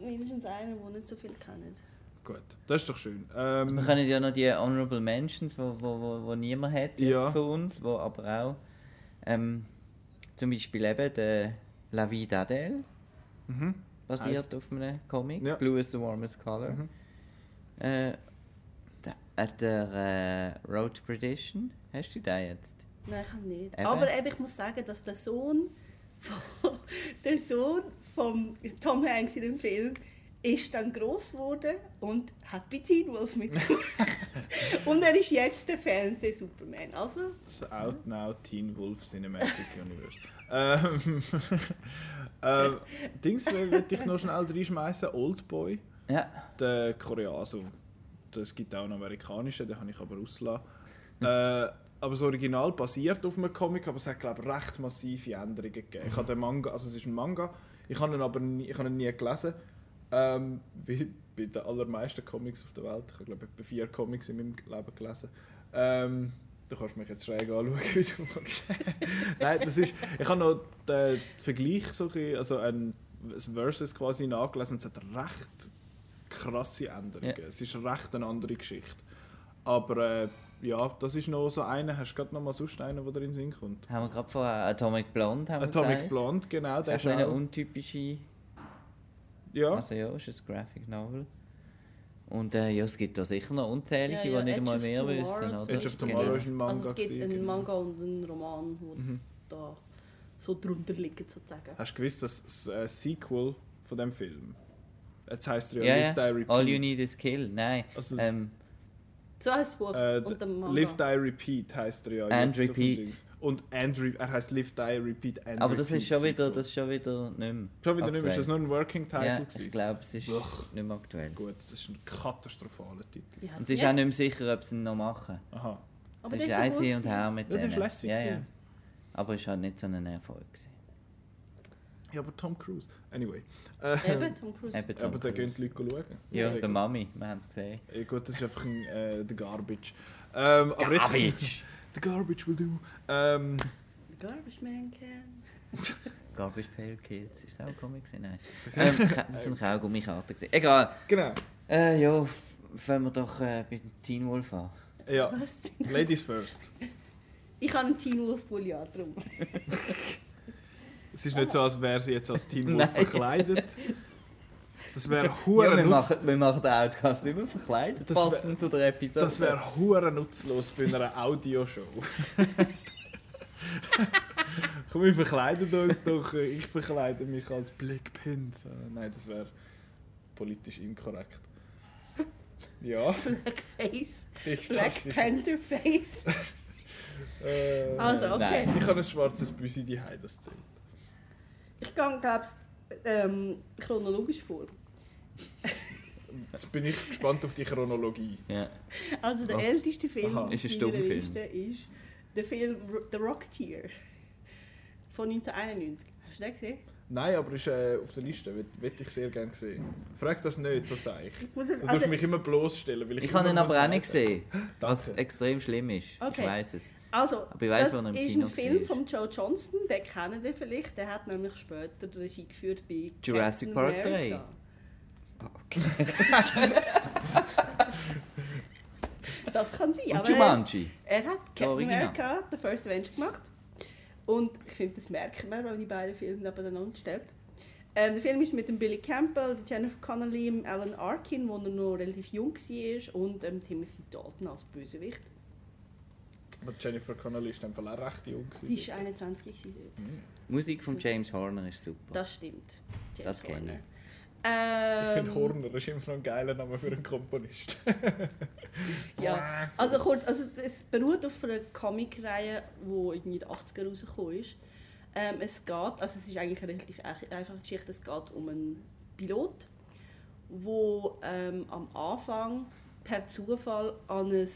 mindestens einen, der nicht so viel kennt. Gut, das ist doch schön. Wir Ähm, können ja noch die Honorable Mentions, wo, wo, wo, wo niemand hat jetzt Ja. von uns, wo aber auch ähm, zum Beispiel eben der La Vie d'Adèle, mhm. basiert Heisst- auf einem Comic, Ja. Blue is the warmest color. Mhm. Äh, der, äh, der äh, Road to Perdition, hast du den jetzt? Nein, ich kann nicht. Eben. Aber eben, ich muss sagen, dass der Sohn von, der Sohn von Tom Hanks in dem Film ist dann groß geworden und hat bei Teen Wolf mitgemacht. und er ist jetzt der Fernseh-Superman. Also, Das Out Now Teen Wolf Cinematic Universe. ähm, ähm, Dings würde ich noch schnell reinschmeißen. Oldboy, Ja, der Koreaner. Also, es gibt auch einen amerikanischen, den habe ich aber ausgelassen. äh, aber das Original basiert auf einem Comic, aber es hat glaube ich recht massive Änderungen gegeben. Ich habe den Manga, also es ist ein Manga, ich habe ihn aber nie, ich habe ihn nie gelesen. Ähm, wie bei den allermeisten Comics auf der Welt. Ich habe glaube ich etwa vier Comics in meinem Leben gelesen. Ähm, du kannst mich jetzt schräg anschauen, wie du magst. Nein, das ist, ich habe noch den Vergleich, so ein also ein ein Versus quasi nachgelesen und es hat recht krasse Änderungen. Ja. Es ist recht eine andere Geschichte. Aber äh, ja, das ist noch so einer. Hast du gerade noch mal sonst einen, der dir in den Sinn kommt? haben wir gerade von Atomic Blonde haben wir Atomic gesagt. Blonde, genau. Der Das ist ist eine untypische, ja. also ja, ist ein Graphic Novel. Und äh, ja, es gibt da sicher noch unzählige, Ja, ja, die nicht einmal mehr Tomorrow wissen, oder? Edge of Beispiel Tomorrow gibt's- ist ein Manga Also es gibt gewesen, einen genau. Manga und einen Roman, die Mhm. da so drunter liegen, sozusagen. Hast du gewusst, dass das äh, Sequel von dem Film, jetzt heisst er Ja, ja, ja. Live Die Repeat. All You Need Is Kill, nein. Also, Ähm, So heisst das Buch Äh, und der Manga. Live Die Repeat heisst er ja. And Repeat. Und and Re er heißt Live Die Repeat and aber das Repeat ist, schon wieder, Sequel. das ist schon wieder nicht mehr Schon wieder nicht mehr. Ist das aktuell. nur ein Working Title? Ja, gewesen? ich glaube, es ist Ugh. nicht mehr aktuell. Gut, das ist ein katastrophaler Titel. Und es ist auch nicht mehr sicher, ob sie ihn noch machen. Aha. Aber es ist ein Hin und. Her mit Ja, denen. lässig ja, ja. Aber es war halt nicht so ein Erfolg. Gewesen. Ja, aber Tom Cruise. Anyway. Äh, Eben, Tom Cruise. Eben Tom aber da gehen Cruise. die Leute schauen. Ja, Ja, der Mami, wir haben es gesehen. Ja, gut, das ist einfach ein äh, der Garbage. Ähm, aber jetzt, Garbage! the Garbage will do. Ähm, Garbage Man Can. Garbage Pail Kids, ist das auch ein Comic? Nein. ähm, das waren Kaugummikarten. gewesen. Egal. genau. Äh, ja, fangen wir doch äh, bei Teen Wolf an. Ja, Was? Ladies first. Ich habe einen Teen Wolf Pulli an, drum. Es ist nicht so, als wäre sie jetzt als Team Nein. Wolf verkleidet. Das wäre Ja, hure wir, nutz machen, wir machen den Outcast immer verkleidet, Das wär- passend zu der Episode. das wäre hure nutzlos bei einer Audioshow. Komm, wir verkleiden uns doch. Ich verkleide mich als Black Panther. Nein, das wäre politisch inkorrekt. Ja, Blackface. ich, Black Panther Face. äh, Also, okay. Nein. Ich habe ein schwarzes Büsi die das zählt. Ich gehe, glaube ähm, chronologisch vor. Jetzt bin ich gespannt auf die Chronologie. Ja. Also der Oh. älteste Film Aha. Ist ein in meiner. Liste ist der Film The Rocketeer von 1991. Hast du den gesehen? Nein, aber ist äh, auf der Liste. Würde ich sehr gerne sehen. Frag das nicht, so sage ich. Ich muss Du also, darfst mich immer bloßstellen. Weil ich Ich habe ihn aber auch nicht gesehen, was extrem schlimm ist. Okay. Ich weiß es. Also weiss, das er ist ein Film war. von Joe Johnston, den kennen ihr vielleicht. Der hat nämlich später die Regie geführt bei Jurassic Captain Park America. Das kann sein, Und aber Jumanji. er hat Captain. America, The First Avenger gemacht. Und ich finde, das merkt man, wenn man die beiden Filme nebeneinander stellt. Ähm, der Film ist mit dem Billy Campbell, Jennifer Connelly, Alan Arkin, wo er noch relativ jung war, und ähm, Timothy Dalton als Bösewicht. Aber Jennifer Connelly ist einfach auch recht jung. Sie war 21 gewesen dort. Mhm. Musik von James Horner ist super. Das stimmt. James Das kenn Horner. ich. Ich Ähm, finde Horner ist immer noch ein geiler Name für einen Komponist. Ja, also, kurz, also es beruht auf einer Comicreihe, die in den 80er rausgekommen ist. Ähm, es geht, also es ist eigentlich eine relativ einfache Geschichte, es geht um einen Pilot, wo ähm, am Anfang per Zufall an ein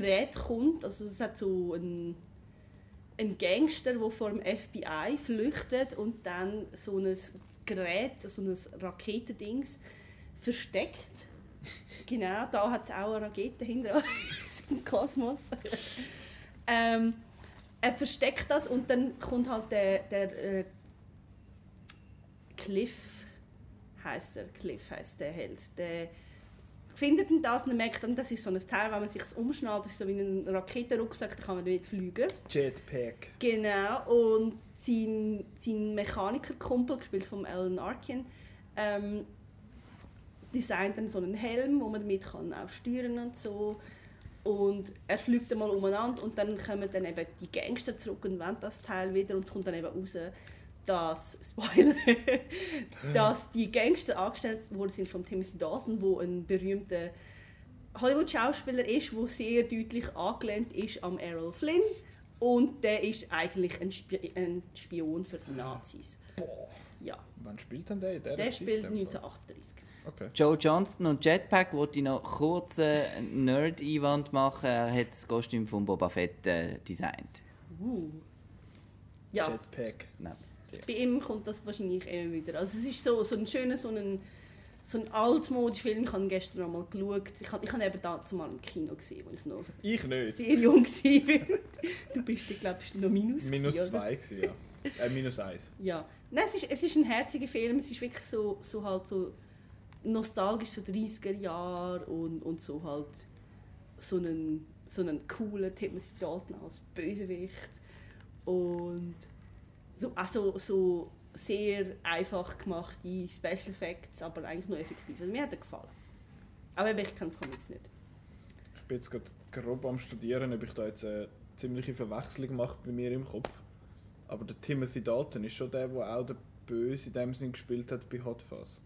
Gerät kommt, also es hat so einen, einen Gangster, der vor dem FBI flüchtet und dann so ein Gerät, so ein Raketendings versteckt Genau, da hat es auch eine Rakete hinter im Kosmos. ähm, er versteckt das und dann kommt halt der, der äh, Cliff, heißt er, Cliff heißt der Held. Der findet dann das und er merkt das ist so ein Teil, wenn man sich umschnallt, das ist so wie ein Raketenrucksack, da kann man damit fliegen. Jetpack. Genau, und sein, sein Mechanikerkumpel, gespielt von Alan Arkin, ähm, designt dann so einen Helm, wo man damit kann auch steuern und so. Und er fliegt einmal umeinander und dann kommen dann eben die Gangster zurück und wollen das Teil wieder und es kommt dann eben raus, dass, Spoiler, dass die Gangster angestellt worden sind von Timothy Dalton, wo ein berühmter Hollywood-Schauspieler ist, der sehr deutlich angelehnt ist am Errol Flynn. Und der ist eigentlich ein, Spi ein Spion für die Nazis. Boah. Ja, Wann spielt denn der? in der Zeit spielt in dem Fall? 1938. Okay. Joe Johnston und Jetpack wollte ich noch kurz einen Nerd-Einwand machen. Er hat das Kostüm von Boba Fett äh, designt. Uh. Ja, Jetpack. Nein. Bei ihm kommt das wahrscheinlich immer wieder. Also es ist so, so ein schöner, so ein, so ein altmodischer Film. Ich habe gestern noch mal geschaut. Ich habe, ich habe eben da zumal im Kino gesehen, als ich noch Ich nicht. sehr jung war. Du bist, ich glaube, noch minus Minus gewesen, zwei gewesen, ja. Äh, minus eins. Ja. Nein, es ist, es ist ein herziger Film. Es ist wirklich so, so halt so nostalgisch, so 30er Jahre und, und so halt so einen, so einen coolen Timothy Dalton als Bösewicht. Und so, also so sehr einfach gemachte Special Effects, aber eigentlich nur effektiv. Also mir hat er gefallen. Aber eben, ich kenne Comics nicht. Ich bin jetzt gerade grob am Studieren, ob ich da jetzt eine ziemliche Verwechslung mache bei mir im Kopf. Aber der Timothy Dalton ist schon der, der auch der Böse in dem Sinn gespielt hat bei Hot Fuzz.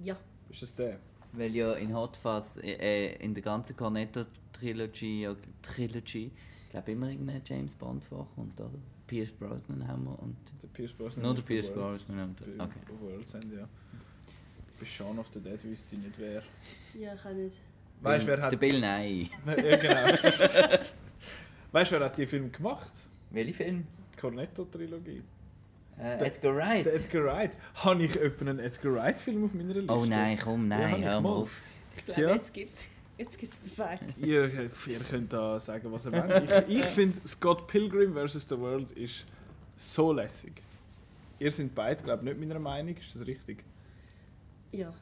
Ja. Ist das der? Weil ja in Hot Fuzz, äh, äh, in der ganzen Cornetto-Trilogy, ja, Trilogy, ich glaube immer irgendein James Bond vorkommt, oder? Pierce Brosnan haben wir und... Der Pierce Brosnan. Nur der Pierce Brosnan und... bei Okay. World's End, ja. Bei Shaun of the Dead wüsste ich nicht wer. Ja, ich kann nicht. Weißt du, wer Der hat. Bill Nye. ja, genau. weißt du, wer hat die Film gemacht? Welcher Film? Die Cornetto-Trilogie. Äh, Der- Edgar Wright. Der Edgar Wright. Habe ich etwa einen Edgar Wright-Film auf meiner Liste? Oh nein, komm, Ja, nein, ich hör mal auf. Ich glaube, Tja. Jetzt gibt es den Fight. Ihr, ihr könnt da sagen, was ihr wollt. Ich, ich finde, Scott Pilgrim vs. The World ist so lässig. Ihr seid beide, glaube ich, nicht meiner Meinung. Ist das richtig? Ja.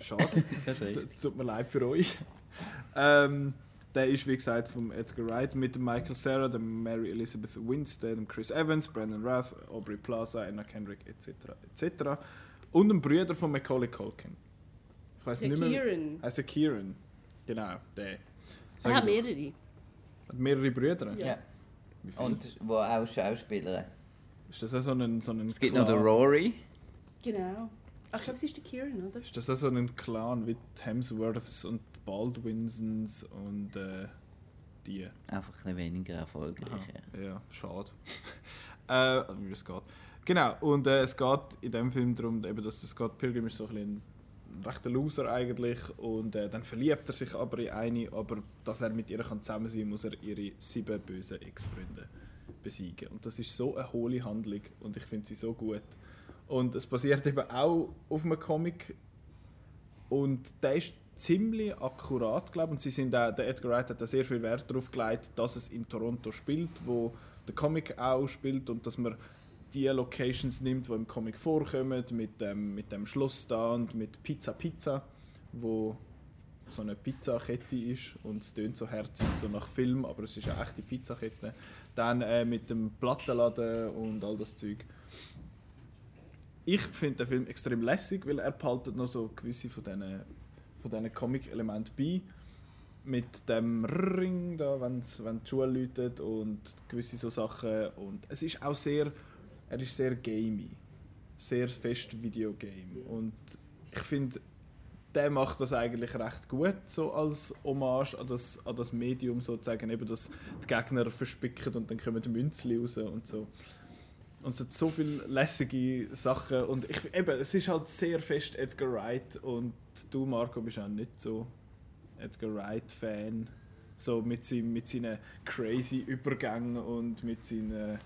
Schade. Das tut mir leid für euch. Ähm, der ist wie gesagt vom Edgar Wright mit dem Michael Cera, dem Mary Elizabeth Winstead, dem Chris Evans, Brandon Rath, Aubrey Plaza, Anna Kendrick etc. etc. Und dem Bruder von Macaulay Culkin. Ich weiß nicht mehr. Kieran. Also Kieran. Genau, der. Er Sag hat mehrere. Hat mehrere Brüder. Ja. Und wo auch Schauspieler. ist das auch so ein, so ein Es gibt noch den Clan? Rory. Genau. Ach, ich glaube, es ist der Kieran, oder? Ist das auch so ein Clan wie die Hemsworths und die Baldwinsons und äh, die? Einfach ein bisschen weniger erfolgreich. Aha, Ja. ja, schade. äh, wie es geht. Genau, und äh, es geht in dem Film darum, eben, dass der Scott Pilgrim ist so ein, bisschen ein rechter Loser eigentlich und äh, dann verliebt er sich aber in eine, aber dass er mit ihr kann zusammen sein muss er ihre sieben bösen Ex-Freunde besiegen. Und das ist so eine hohle Handlung und ich finde sie so gut. Und es basiert eben auch auf einem Comic und der ist ziemlich akkurat, glaube ich. Und sie sind auch, der Edgar Wright hat da sehr viel Wert darauf gelegt, dass es in Toronto spielt, wo der Comic auch spielt und dass man die Locations nimmt, die im Comic vorkommen, mit dem, mit dem Schloss da und mit Pizza Pizza, wo so eine Pizzakette ist und es tönt so herzig, so nach Film, aber es ist eine echte Pizzakette. Dann äh, mit dem Plattenladen und all das Zeug. Ich finde den Film extrem lässig, weil er behaltet noch so gewisse von diesen von diesen Comic-Elementen bei. Mit dem Ring da, wenn die Schule läutet und gewisse so Sachen. Und es ist auch sehr, er ist sehr gamey. Sehr fest Videogame. Und ich finde, der macht das eigentlich recht gut, so als Hommage an das, an das Medium sozusagen, eben, dass die Gegner verspicken und dann kommen die Münzli raus und so. Und es hat so viele lässige Sachen und ich, eben, es ist halt sehr fest Edgar Wright und du, Marco, bist auch nicht so Edgar Wright-Fan. So mit, seinem, mit seinen crazy Übergängen und mit seinen...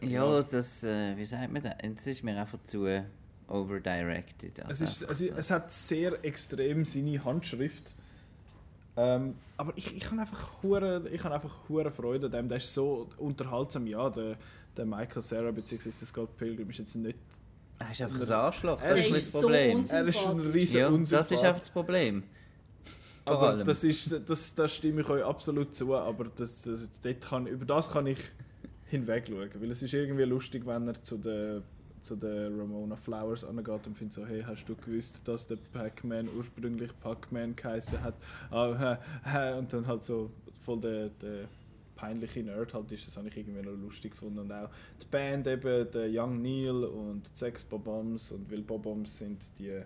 Ja, das, äh, wie sagt man das? Es ist mir einfach zu overdirected. Es, Also ist, einfach es, so. ist, es hat sehr extrem seine Handschrift. Ähm, aber ich, ich habe einfach hure, ich habe einfach hure Freude an dem. Der ist so unterhaltsam. Ja, der, der Michael Cera bzw. Scott Pilgrim ist jetzt nicht. Er ist einfach ein Arschloch, Er das ist ist das so Problem. uns- Er ist ein riesen ja, das ist einfach das Problem. Vor Aber allem. das ist, das, das stimme ich euch absolut zu. Aber das, das, dort kann, über das kann ich hinweg schauen, weil es ist irgendwie lustig, wenn er zu der zu der Ramona Flowers angeht und findet so, hey, hast du gewusst, dass der Pac-Man ursprünglich Pac-Man geheißen hat? Ah, und dann halt so voll der, der peinliche Nerd halt ist, das habe ich irgendwie noch lustig gefunden. Und auch die Band eben, der Young Neil und Sex Bobombs und Will Bobombs sind die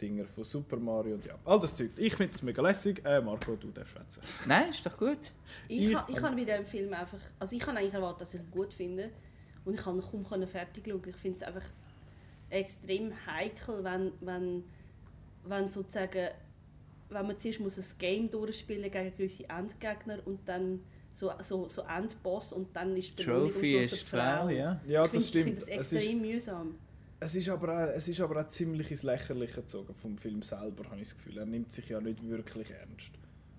Dinger von Super Mario und ja, all das Zeug. Ich finde das mega lässig. Äh, Marco, du darfst schwätzen. Nein, ist doch gut. Ich, Ich- ha- ich habe bei diesem Film einfach... Also ich habe eigentlich erwartet, dass ich ihn gut finde. Und ich kann kaum können fertig schauen. Ich finde es einfach extrem heikel, wenn, wenn, wenn sozusagen... Wenn man zuerst muss ein Game durchspielen gegen gewisse Endgegner und dann so, so, so Endboss und dann ist die Belohnung am Trophy Schluss ist eine die Frau, ja. Ja, ich das finde- Ich stimmt. finde das Es ist, extrem mühsam. Es, ist aber auch, es ist aber auch ziemlich ins Lächerliche gezogen vom Film selber, habe ich das Gefühl. Er nimmt sich ja nicht wirklich ernst.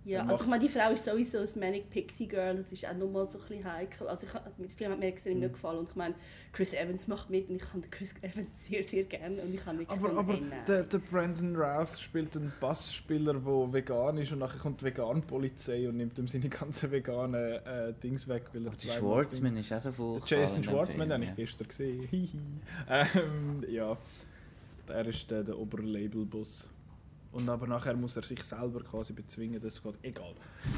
Ja, also macht- ich meine, die Frau ist sowieso ein Manic Pixie Girl, das ist auch nochmal so ein bisschen heikel. Also ich, mit Film hat mir extrem Mhm. nicht gefallen und ich meine, Chris Evans macht mit und ich habe den Chris Evans sehr, sehr gerne und ich habe wirklich Aber, aber der, der Brandon Routh spielt einen Bassspieler, der vegan ist und nachher kommt die Vegan-Polizei und nimmt ihm seine ganzen veganen äh, Dings weg, weil er Aber der zweimal Schwarzman ist auch so. Dings- Jason Schwartzman, Film, habe ich gestern gesehen. Ähm, ja, er ist der, der Oberlabel-Boss. Und aber nachher muss er sich selber quasi bezwingen, das geht egal.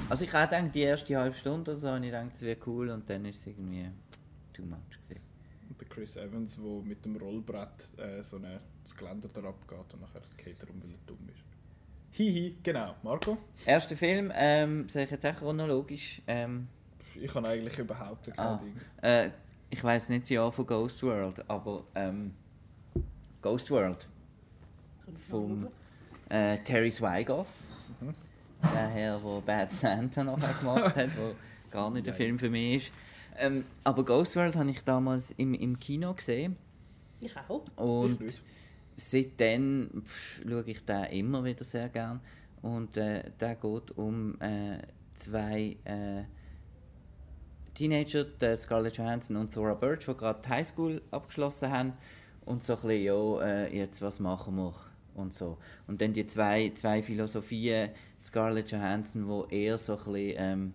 Also ich habe gedacht, die erste halbe Stunde oder so, habe ich gedacht, es wäre cool und dann ist es irgendwie too much gewesen. Und der Chris Evans, der mit dem Rollbrett äh, so eine, das Geländer da abgeht und nachher geht er um, weil er dumm ist. Hihi, genau. Marco? Erster Film, ähm, sage ich jetzt auch chronologisch. Ähm, Ich habe eigentlich überhaupt keine Ah. Dings. äh, ich weiß nicht das Jahr von Ghost World, aber ähm, Ghost World vom äh, Terry Swigoff, Mhm. der Herr, der Bad Santa nachher gemacht hat, wo gar nicht der Film für mich ist. Ähm, aber Ghost World habe ich damals im, im Kino gesehen Ich auch. und seitdem pff, schaue ich den immer wieder sehr gern und äh, der geht um äh, zwei äh, Teenager, der Scarlett Johansson und Thora Birch, die gerade die Highschool abgeschlossen haben und so ein bisschen, ja, äh, jetzt was machen wir und so. Und dann die zwei, zwei Philosophien Scarlett Johansson, wo eher so ein bisschen, ähm,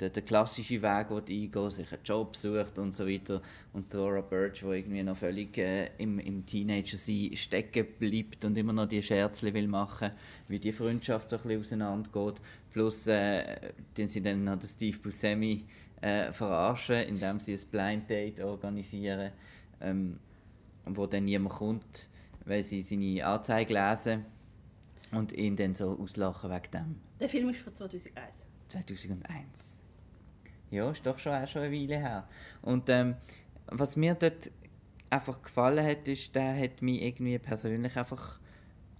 der, der klassische Weg eingehen sich einen Job sucht und so weiter. Und Laura Birch, die irgendwie noch völlig äh, im, im Teenager-Sein stecken bleibt und immer noch die Scherzli will machen, wie die Freundschaft so ein bisschen auseinandergeht. Plus, äh, den sie dann noch Steve Buscemi äh, verarschen, indem sie ein Blind Date organisieren, ähm, wo dann niemand kommt, weil sie seine Anzeige lesen und ihn dann so auslachen wegen dem. Der Film ist von 2001. 2001. Ja, ist doch schon, auch schon eine Weile her. Und ähm, was mir dort einfach gefallen hat, ist, der hat mich irgendwie persönlich einfach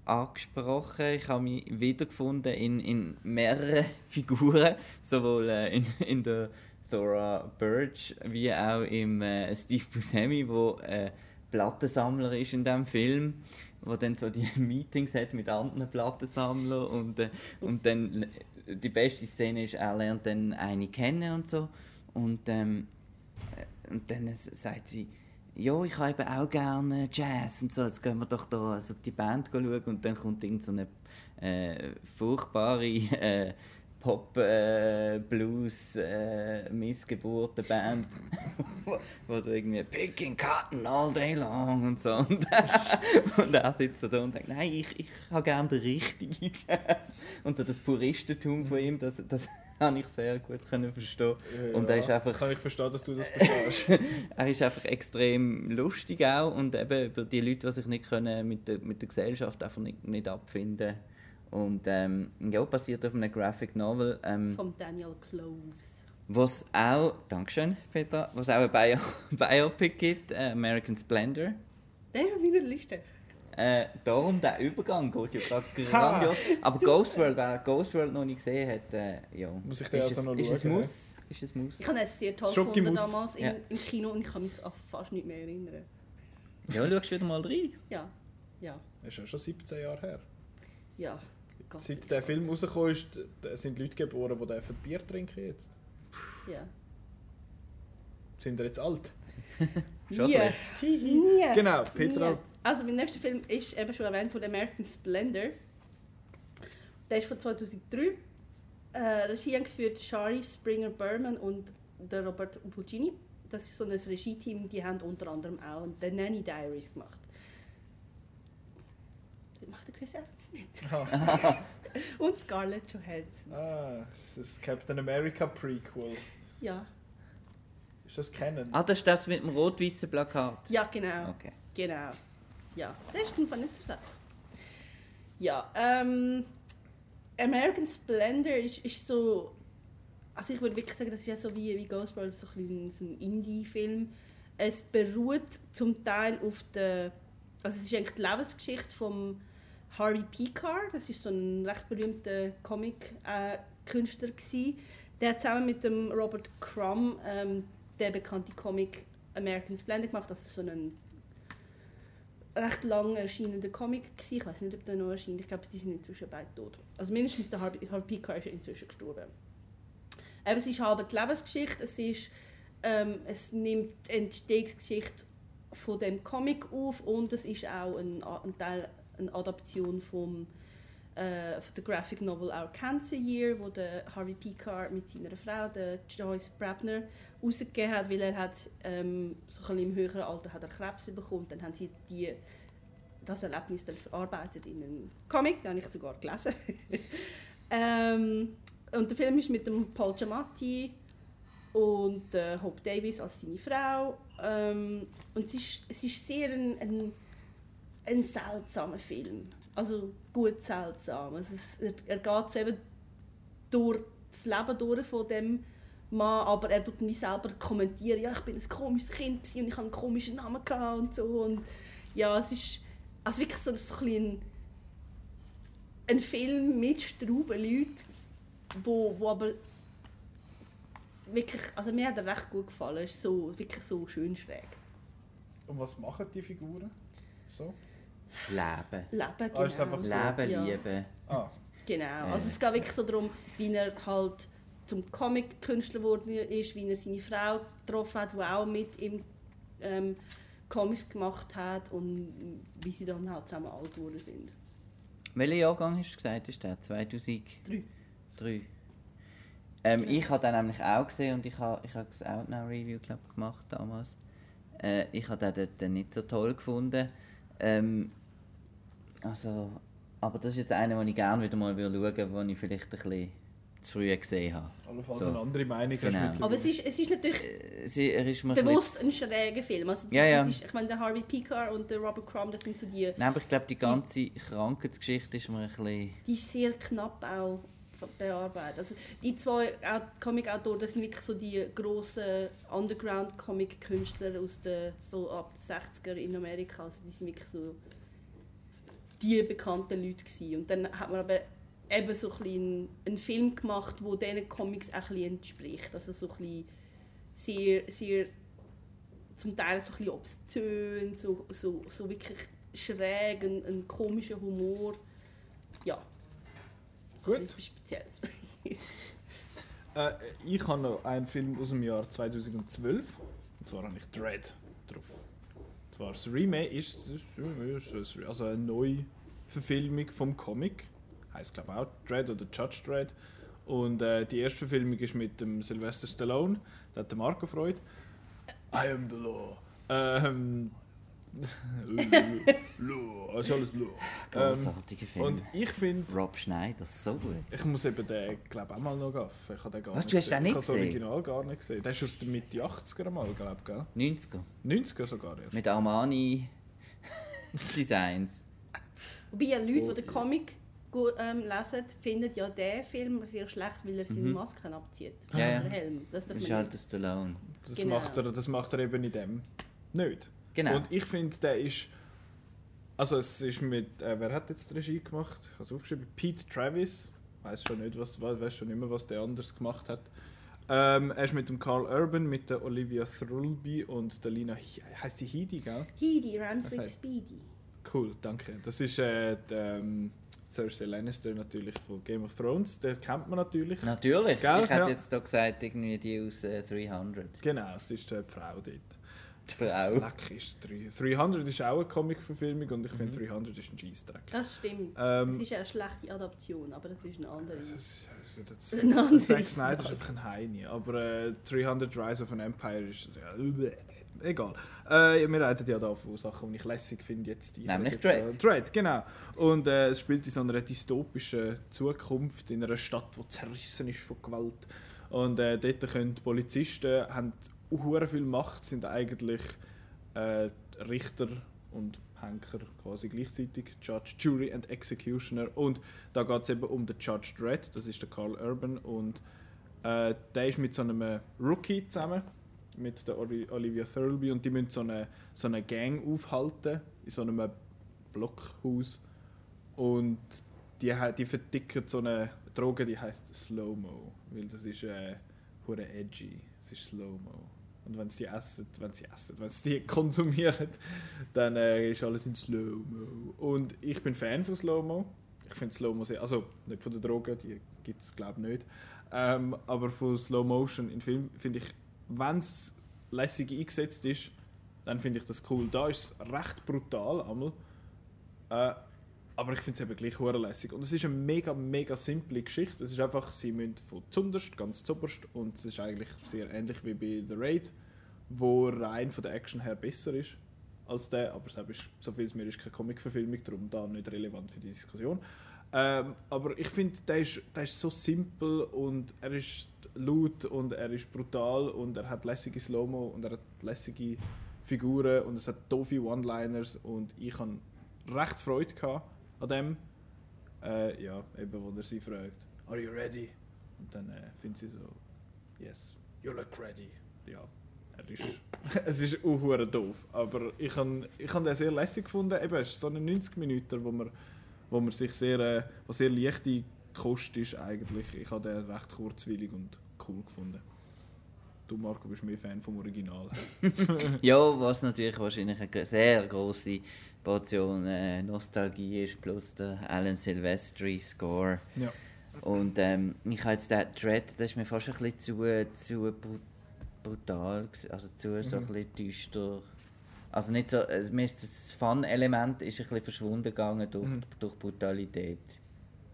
angesprochen. Ich habe mich wiedergefunden in, in mehreren Figuren, sowohl äh, in, in der Thora Birch wie auch im äh, Steve Buscemi, wo äh, Plattensammler ist in dem Film, wo dann so die Meetings hat mit anderen Plattensammlern und, äh, und dann die beste Szene ist, er lernt dann eine kennen und so und, ähm, äh, und dann sagt sie, ja, ich habe eben auch gerne Jazz und so, jetzt gehen wir doch da also die Band schauen. Und dann kommt irgend so eine äh, furchtbare äh, Pop, äh, Blues, äh, Missgeburten Band, wo, wo da irgendwie Picking Cotton all day long und so. Und, und er sitzt da und denkt, nein, ich, ich habe gerne den richtigen Jazz. Und so das Puristentum von ihm, das, das habe ich sehr gut können verstehen. Ja, und er ist einfach, kann ich verstehen, dass du das verstehst. er ist einfach extrem lustig auch und eben über die Leute, die sich nicht können mit der, mit der Gesellschaft einfach nicht, nicht abfinden und ähm, ja, basiert auf einem Graphic Novel. Ähm, Von Daniel Cloves. Was auch, Dankeschön Peter, was auch ein Bio Biopic gibt, äh, American Splendor. Der ist auf meiner Liste. Äh, darum der Übergang geht ja gerade grandios. Aber Ghost World, wer Ghost World noch nicht gesehen hat, äh, ja. Muss ich den also es, noch ist es schauen, Muss? Ist es Muss? Ich habe es sehr toll Schoki gefunden muss. damals im, Ja. im Kino und ich kann mich an fast nicht mehr erinnern. Ja, schaust du wieder mal rein. Ja, ja, Das ist ja schon 17 Jahre her. ja. Seit der Film rausgekommen ist, sind Leute geboren, die dürfen Bier trinken jetzt. Ja. Sind wir jetzt alt? Schon Nie. Nie. Genau, Petra. Nie. Also mein nächster Film ist eben schon erwähnt von American Splendor. Der ist von 2003. Äh, Regie geführt Shari Springer Berman und der Robert Fulcini. Das ist so ein Regie-Team, die haben unter anderem auch The Nanny Diaries gemacht. Chris Evans mit. Ah, Und Scarlett Johansson. ah, das ist Captain America Prequel. Ja, Ist das Canon? Ah, das ist das mit dem rot-weißen Plakat. ja genau. Okay. Genau. Ja, das ist einfach nicht so schlecht. Ja, ähm, American Splendor ist, ist so. Also ich würde wirklich sagen, das ist ja so wie, wie Ghostbusters, so ein, so ein Indie-Film. Es beruht zum Teil auf der. Also es ist eigentlich die Lebensgeschichte von Harvey Pekar. Das ist so ein recht berühmter Comic-Künstler gsi. Der hat zusammen mit dem Robert Crumb ähm, der bekannte Comic American Splendor gemacht. Das ist so ein recht lang erscheinender Comic gewesen. Ich weiß nicht, ob der noch erscheint. Ich glaube, die sind inzwischen beide tot. Also mindestens der Harvey, Harvey Pekar ist inzwischen gestorben. Eben, es ist halb die Lebensgeschichte. Es, ist, ähm, es nimmt die Entstehungsgeschichte von dem Comic auf und es ist auch ein, ein Teil, eine Adaption vom äh, der Graphic Novel Our Cancer Year, wo der Harvey Pekar mit seiner Frau, der Joyce Brabner, rausgegeben hat, weil er hat ähm, so ein im höheren Alter hat er Krebs bekommen. Dann haben sie die, das Erlebnis dann verarbeitet in einen Comic, den ich sogar gelesen. ähm, und der Film ist mit dem Paul Giamatti und äh, Hope Davis als seine Frau. Ähm, und es ist, es ist sehr ein, ein, ein seltsamer Film. Also gut seltsam. Also es, er, er geht so eben durch das Leben durch von dem Mann, aber er tut mich selber kommentieren, ja, ich bin ein komisches Kind und ich hatte einen komischen Namen gehabt und so. Und ja, es ist also wirklich so, so ein, ein, Film mit Straubenleuten, wo, wo aber wirklich, also mir hat er recht gut gefallen. Es ist so, wirklich so schön schräg. Und was machen die Figuren? So? Leben. Leben, genau. Ah, ist einfach so. Leben, Ja. Liebe. Ah, Genau. Also es geht wirklich so darum, wie er halt zum Comic-Künstler geworden ist, wie er seine Frau getroffen hat, die auch mit ihm ähm, Comics gemacht hat und wie sie dann halt zusammen alt geworden sind. Welcher Jahrgang hast du gesagt, ist der? 2003? Drei. Ähm, ich habe den nämlich auch gesehen und ich habe ich hab das Outnow-Review glaub, gemacht damals. Äh, ich habe den dort nicht so toll gefunden. Ähm, also, aber das ist jetzt einer, den ich gerne wieder mal schauen würde, den ich vielleicht ein bisschen zu früh gesehen habe. Allenfalls So. eine andere Meinung Genau. hast du Aber es ist, es ist natürlich Äh, Sie, er ist mir bewusst ein schräger Film. Also, Ja, ja. Ist, ich meine, der Harvey Picar und der Robert Crumb, das sind so die... Nein, aber ich glaube, die ganze Krankheitsgeschichte ist mir ein bisschen... Die ist sehr knapp auch bearbeitet. Also die zwei Au- Comic-Autoren, das sind wirklich so die grossen Underground-Comic-Künstler aus den so ab den 60er in Amerika. Also die sind wirklich so die bekannten Leute gewesen. Und dann hat man aber eben so ein einen Film gemacht, wo diesen Comics auch ein entspricht. Also so ein sehr, sehr zum Teil so ein bisschen obszön, so, so, so wirklich schräg, ein, ein komischer Humor. Ja. So Gut. Spezielles. Äh, ich habe noch einen Film aus dem Jahr 2012. Und zwar habe ich Dread drauf. Zwar das Remake ist, ist, ist also eine neue Verfilmung vom Comic. Heißt glaube auch Dread oder Judge Dread. Und äh, die erste Verfilmung ist mit dem Sylvester Stallone. Da hat der Marco Freud. I am the law. Ähm, law. Es ist alles law. Ähm, Grossartiger Film. und ich finde, Rob Schneider, so gut. ich muss eben den, glaube auch mal noch gaffen. Ich habe den gar Was, nicht du hast gesehen. den nicht Ich habe das gesehen? Original gar nicht gesehen. Der ist aus der Mitte 80er mal, glaube ich, gell? 90er. 90er sogar erst. Mit Armani Designs. Wobei ja Leute, Oh, die den ja. Comic gut, ähm, lesen, finden ja den Film sehr schlecht, weil er seine Mhm. Masken abzieht. Ja, also ja. den Helm. Das Das ist halt der Stallone. Das, Genau. macht er, das macht er eben in dem nicht. Genau. Und ich finde, der ist. Also, es ist mit. Äh, wer hat jetzt die Regie gemacht? Ich habe es aufgeschrieben. Pete Travis. Weiß schon nicht, was, weiß schon nicht mehr, was der anders gemacht hat. Ähm, er ist mit dem Carl Urban, mit der Olivia Thirlby und der Lina. He- Heißt sie Heidi, gell? Heidi, Rams with Speedy. Cool, danke. Das ist äh, die, ähm, Cersei Lannister natürlich von Game of Thrones. Den kennt man natürlich. Natürlich. Gell? ich hätte Ja. jetzt da gesagt, irgendwie die aus äh, 300. Genau, es ist äh, die Frau dort. Die Frau. Leck ist drei- 300 ist auch eine Comic-Verfilmung und ich finde 300 ist ein Scheissdreck. Das stimmt. Ähm, es ist eine schlechte Adaption, aber das ist eine andere. Das ist- das- das- Eine das- andere Zack Snyder ist einfach ein Heini. Aber äh, 300 Rise of an Empire ist. Ja, übel. Egal. Äh, wir reden ja da von Sachen, die ich lässig finde. Jetzt die Nämlich jetzt, Dread. Äh, Dread, genau. Und äh, es spielt in so einer dystopischen Zukunft, in einer Stadt, die zerrissen ist von Gewalt. Und äh, dort können Polizisten haben hure viel Macht, sind eigentlich äh, Richter und Henker quasi gleichzeitig, Judge, Jury und Executioner. Und da geht es eben um den Judge Dredd, das ist der Carl Urban. Und äh, der ist mit so einem Rookie zusammen, mit der Oli- Olivia Thirlby. Und die müssen so eine, so eine Gang aufhalten, in so einem Blockhaus. Und die, die verdicken so eine Droge, die heißt Slow-Mo. Weil das ist äh, edgy. Es ist Slow-Mo. Und wenn sie die essen, wenn sie essen, wenn sie die konsumieren, dann äh, ist alles in Slow-Mo. Und ich bin Fan von Slow-Mo. Ich finde Slow-Mo sehr, also nicht von der Droge, die gibt es glaube ich nicht. Ähm, aber von Slow Motion in Film finde ich, wenn es lässig eingesetzt ist, dann finde ich das cool. Da ist es recht brutal einmal. Äh, aber ich finde es eben gleich lässig. Und es ist eine mega, mega simple Geschichte. Es ist einfach, sie müssen von zunderst ganz zuoberst und es ist eigentlich sehr ähnlich wie bei The Raid, wo rein von der Action her besser ist als der, aber selbst so viel es mir ist keine Comic-Verfilmung, darum da nicht relevant für die Diskussion. Ähm, aber ich finde, der ist, der ist so simpel und er ist laut und er ist brutal und er hat lässige Slow-Mo und er hat lässige Figuren und es hat doofe One-Liners und ich habe recht Freude gehabt an dem. Äh, ja, eben, wo er sie fragt, Are you ready? Und dann äh, findet sie so, Yes, you look ready. Ja, er ist, es ist auch doof, aber ich habe ich han den sehr lässig gefunden. Eben, es ist so eine 90 Minuten, wo man, wo man sich sehr, äh, sehr leichte Kost ist eigentlich. Ich habe den recht kurzwillig und cool gefunden. Du, Marco, bist mehr Fan vom Original. Ja, was natürlich wahrscheinlich eine sehr große Portion äh, Nostalgie ist, plus der Alan Silvestri Score. ja. Und ähm, ich habe jetzt den Dread, das ist mir fast ein bisschen zu, zu bru- brutal, also zu so ein Mhm. bisschen düster. Also nicht so, also mir ist das Fun-Element ist ein bisschen verschwunden gegangen durch, Mhm. durch Brutalität,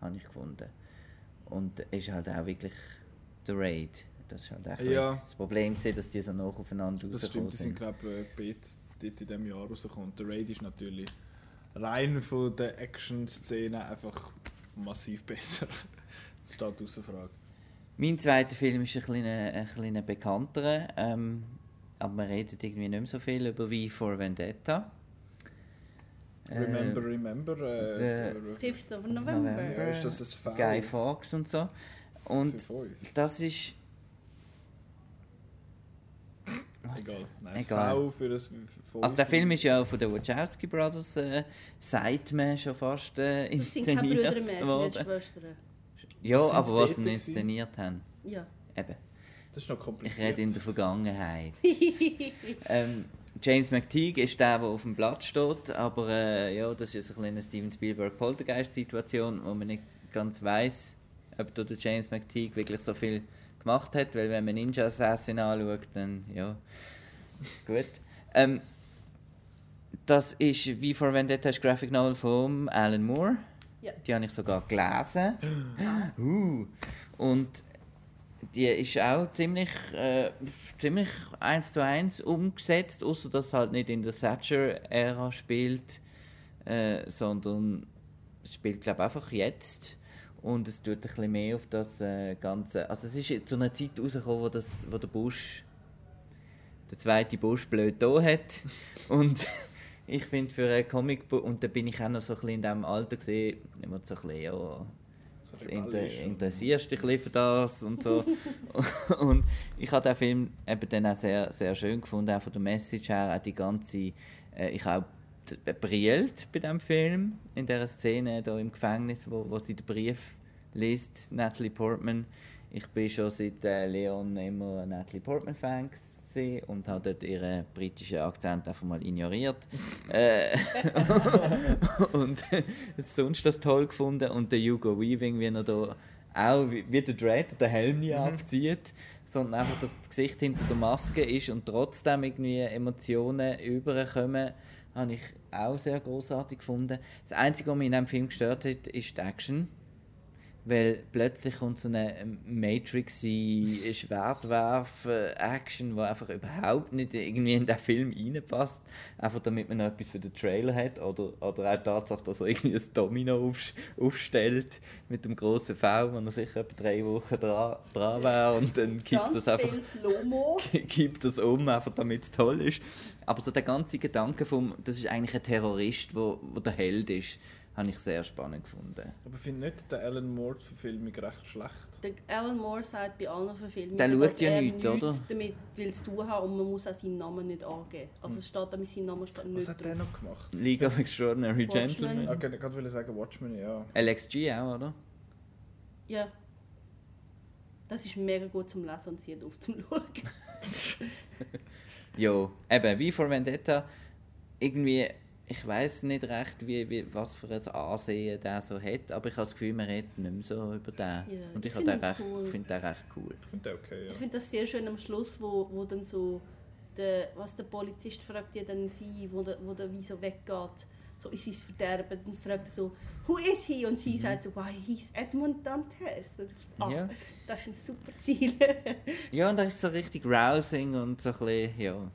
habe ich gefunden. Und es ist halt auch wirklich der Raid. Das ist halt auch Ja. das Problem gewesen, dass die so nah aufeinander Das rausgekommen stimmt, die sind, ich, beide dort in diesem Jahr rausgekommen. Der Raid ist natürlich rein von der Action-Szene einfach massiv besser. Das steht außer Frage. Mein zweiter Film ist ein kleiner, ein kleiner bekannterer, ähm, aber man redet irgendwie nicht mehr so viel über wie for Vendetta. Äh, Remember, remember. Äh, äh, der- 5th of November. November. ja, ist das ein Foul? Guy Fawkes und so. Und das ist... Was? Egal. Nein, Egal. Foul für das für Also der. Film ist ja von den Wachowski Brothers, äh, sagt man schon fast, äh, Das sind keine Brüder inszeniert mehr, sind worden. jetzt Schwestern. Ja, aber was sie inszeniert haben. Ja. Eben. Das ist noch Ich kompliziert. rede in der Vergangenheit. ähm, James McTeague ist der, der auf dem Blatt steht, aber äh, ja, das ist eine kleine Steven Spielberg Poltergeist-Situation, wo man nicht ganz weiß, ob der James McTeague wirklich so viel gemacht hat, weil wenn man Ninja Assassin anschaut, dann ja, gut. Ähm, das ist wie vor Vendetta ist Graphic Novel von Alan Moore. Ja. Die habe ich sogar gelesen. uh. Und die ist auch ziemlich, äh, ziemlich eins zu eins umgesetzt, außer dass es halt nicht in der Thatcher-Ära spielt, äh, sondern es spielt glaube einfach jetzt und es tut ein bisschen mehr auf das äh, Ganze. Also es ist zu einer Zeit rausgekommen, wo, das, wo der Bush, der zweite Bush blöd da hat und ich finde für einen Comicbuch, und da bin ich auch noch so ein bisschen in diesem Alter gesehen, immer so ein bisschen, ja, inter interessierst dich für das und so. und ich habe den Film eben dann auch sehr, sehr schön gefunden, auch von der Message her, auch die ganze, äh, ich habe brillt bei diesem Film, in dieser Szene da im Gefängnis, wo, wo sie den Brief liest, Natalie Portman. Ich bin schon seit äh, Leon immer ein Natalie Portman-Fan gewesen und habe dort ihren britischen Akzent einfach mal ignoriert. äh, und sonst das toll gefunden. Und der Hugo Weaving, wie er da auch wie, wie der Dread den Helm nie abzieht, sondern einfach, dass das Gesicht hinter der Maske ist und trotzdem irgendwie Emotionen überkommen, habe ich auch sehr großartig gefunden. Das Einzige, was mich in diesem Film gestört hat, ist die Action. Weil plötzlich kommt so eine matrix Schwertwerf-Action, die einfach überhaupt nicht irgendwie in den Film reinpasst. Einfach damit man noch etwas für den Trailer hat. Oder, oder auch die Tatsache, dass er irgendwie ein Domino aufs- aufstellt mit dem grossen V, wo er sicher etwa drei Wochen dran, dran wäre. Und dann kippt das einfach gibt das um, einfach damit es toll ist. Aber so der ganze Gedanke vom, das ist eigentlich ein Terrorist, wo, wo der Held ist, habe ich sehr spannend gefunden. Aber ich finde nicht der Alan Moore-Verfilmung recht schlecht. Der Alan Moore sagt bei allen Verfilmungen, Der schaut dass ja er nichts, oder? damit will zu tun haben und man muss auch seinen Namen nicht angeben. Also es steht damit sein Name steht nicht Was hat der noch gemacht? League of Extraordinary Watchmen. Gentlemen. Ah, ich wollte gerade sagen Watchmen, ja. LXG auch, oder? Ja. Das ist mega gut zum Lesen und sie auf zum Schauen. Ja, eben, wie vor Vendetta, irgendwie, ich weiß nicht recht, wie, wie, was für ein Ansehen der so hat, aber ich habe das Gefühl, man redet nicht mehr so über den. Ja, Und ich, ich den finde ihn recht- cool. finde den recht cool. Ich finde den okay, ja. Ich finde das sehr schön am Schluss, wo, wo dann so der, was der Polizist fragt ja dann sie, wo der, wo der wie so weggeht, so ist sein Verderben, dann fragt er so, who is he? Und sie sagt so, why he's Edmund Dantes. Und Ah, Ja. das ist ein super Ziel. Ja, und das ist so richtig rousing und so ein bisschen, ja.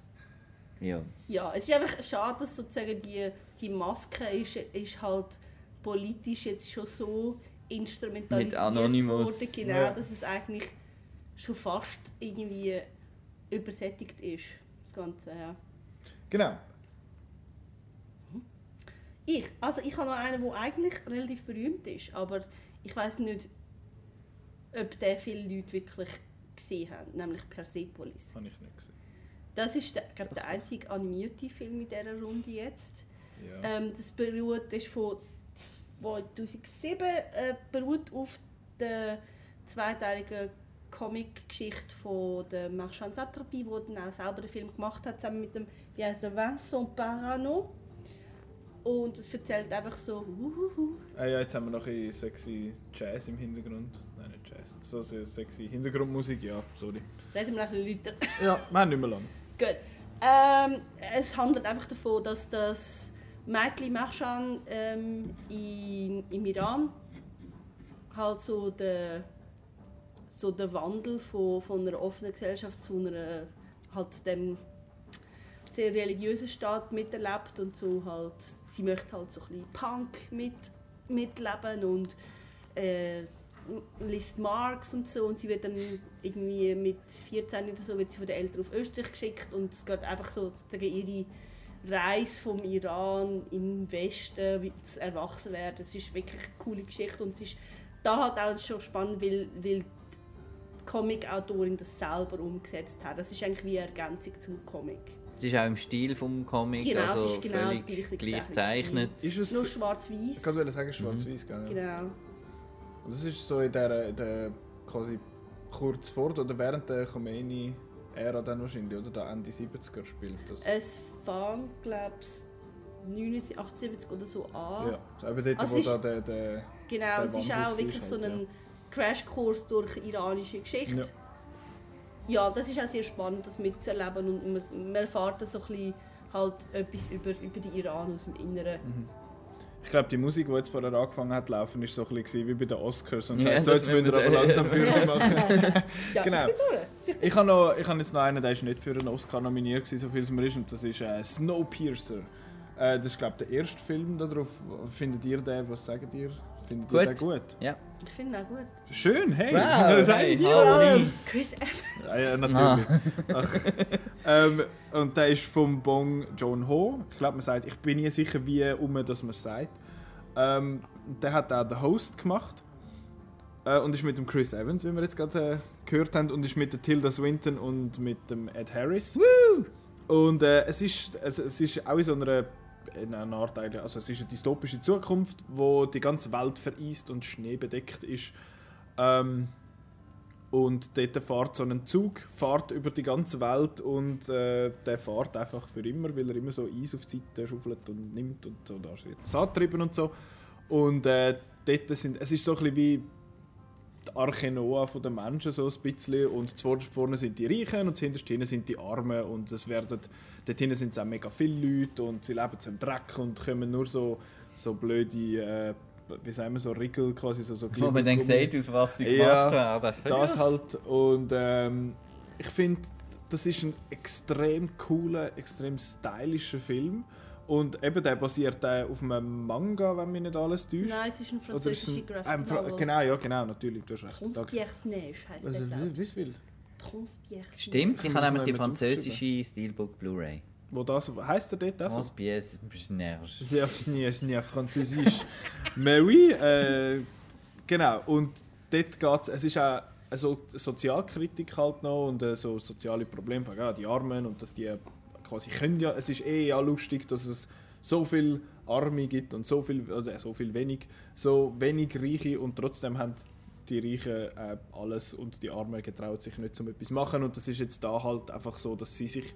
Ja. ja, es ist einfach schade, dass sozusagen die, die Maske ist, ist halt politisch jetzt schon so instrumentalisiert Mit Anonymous. worden, genau, Ja. dass es eigentlich schon fast irgendwie übersättigt ist, das Ganze, ja. Genau. Ich, also ich habe noch einen, der eigentlich relativ berühmt ist, aber ich weiß nicht, ob den viele Leute wirklich gesehen haben, nämlich Persepolis. Habe ich nicht gesehen. Das ist, der, glaub, der einzige animierte Film in dieser Runde jetzt. Ja. Ähm, das beruht, das ist von 2007, äh, beruht auf der zweiteiligen Comic-Geschichte von der Marchand Satrapi, wo dann auch selber den Film gemacht hat, zusammen mit dem er, Vincent Parano. Und es erzählt einfach so, uhuhu. Ah, ja, jetzt haben wir noch ein sexy Jazz im Hintergrund. Nein, nicht Jazz. So sexy Hintergrundmusik, ja, sorry. reden wir ein bisschen lauter. Ja, wir haben nicht mehr lange. Gut. Ähm, es handelt einfach davon, dass das Mädchen Mahshan ähm, in, im Iran halt so der, so der Wandel von, von einer offenen Gesellschaft zu einer halt dem sehr religiösen Staat miterlebt und so halt sie möchte halt so ein bisschen Punk mit, mitleben und äh, liest Marx und so und sie wird dann irgendwie mit 14 oder so wird sie von den Eltern auf Österreich geschickt und es geht einfach so sozusagen ihre Reise vom Iran in den Westen, wie das Erwachsenwerden. Es ist wirklich eine coole Geschichte und es ist da halt auch schon spannend, weil, weil die Comic-Autorin das selber umgesetzt hat. Das ist eigentlich wie eine Ergänzung zum Comic. Es ist auch im Stil vom Comic, Genau, es also ist genau völlig gleich gezeichnet. Ist es, Nur ich schwarz-weiß. wollte sagen, schwarz-weiß, ja. Genau. Und das ist so in der, der quasi kurz vor oder während der Khomeini-Ära dann wahrscheinlich, oder? Da Ende 70er spielt das. Es fängt, glaube ich, 78 oder so an. Ja, so eben dort, Also wo da der, der Genau, der und es ist auch wirklich so ein Crashkurs durch iranische Geschichte. Ja. Ja. das ist auch sehr spannend, das mitzuerleben und man, man erfährt so ein bisschen halt etwas über, über die Iran aus dem Inneren. Mhm. Ich glaube, die Musik, die jetzt vorher angefangen hat zu laufen, ist so ein bisschen wie bei den Oscars. Und Ja, so, jetzt müssen aber wir langsam sagen. Führung machen. Ja, Genau. ich habe noch, ich habe jetzt noch einen, der ist nicht für einen Oscar nominiert gewesen, so viel es mir ist, und das ist äh, Snowpiercer. Äh, das ist, glaube ich, der erste Film darauf. Findet ihr den? Was sagt ihr? Findet ihr Gut. den gut? Ja. Ich finde ihn auch gut. Schön, hey! Wow, Was sagt hey, allem Chris Evans. Ja, ja, natürlich. Ach. Ähm, und der ist vom Bong Joon-ho. Ich glaube, man sagt, ich bin nie sicher, wie um dass man es sagt. Ähm, der hat auch den Host gemacht. Äh, und ist mit dem Chris Evans, wie wir jetzt gerade äh, gehört haben, und ist mit der Tilda Swinton und mit dem Ed Harris. Und äh, es, ist, es, es ist auch in so einer, in einer Art, eigentlich- also es ist eine dystopische Zukunft, wo die ganze Welt vereist und schneebedeckt ist. Ähm, und dort fährt so ein Zug fährt über die ganze Welt und äh, der fährt einfach für immer, weil er immer so Eis auf die Seite schaufelt und nimmt und so. Da wird das angetrieben und so. Und äh, dort sind, es ist so ein bisschen wie die Arche Noah der Menschen so ein bisschen. Und vorne sind die Reichen und zuhinterst hinten sind die Armen. Und es werden, dort hinten sind es auch mega viele Leute und sie leben im Dreck und kommen nur so, so blöde, äh, wie sagen wir, so Riegel quasi, so, so Wo man dann sieht, aus was sie Ja, gemacht werden. das halt. Und ähm, ich finde das ist ein extrem cooler extrem stylischer Film und eben der basiert äh, auf einem Manga wenn mich nicht alles täuscht Nein, es ist ein französischer ein- Graphic ähm, Novel. genau ja genau natürlich du hast recht. Transpierre Neige heisst Was, der, wie, viel Transpierre Stimmt, ich Ich habe nämlich die französische Steelbook Blu-ray. wo das heißt er dort das Transpiers Bsnerge. sehr nie ist französisch mais oui äh, genau und dort geht's es ist auch also Sozialkritik halt noch und äh, so soziale Probleme von ja, die Armen und dass die quasi können ja es ist eh ja lustig dass es so viel Arme gibt und so viel also so viel wenig so wenig Reiche und trotzdem haben die Reichen äh, alles und die Armen getraut sich nicht zum etwas machen und das ist jetzt da halt einfach so dass sie sich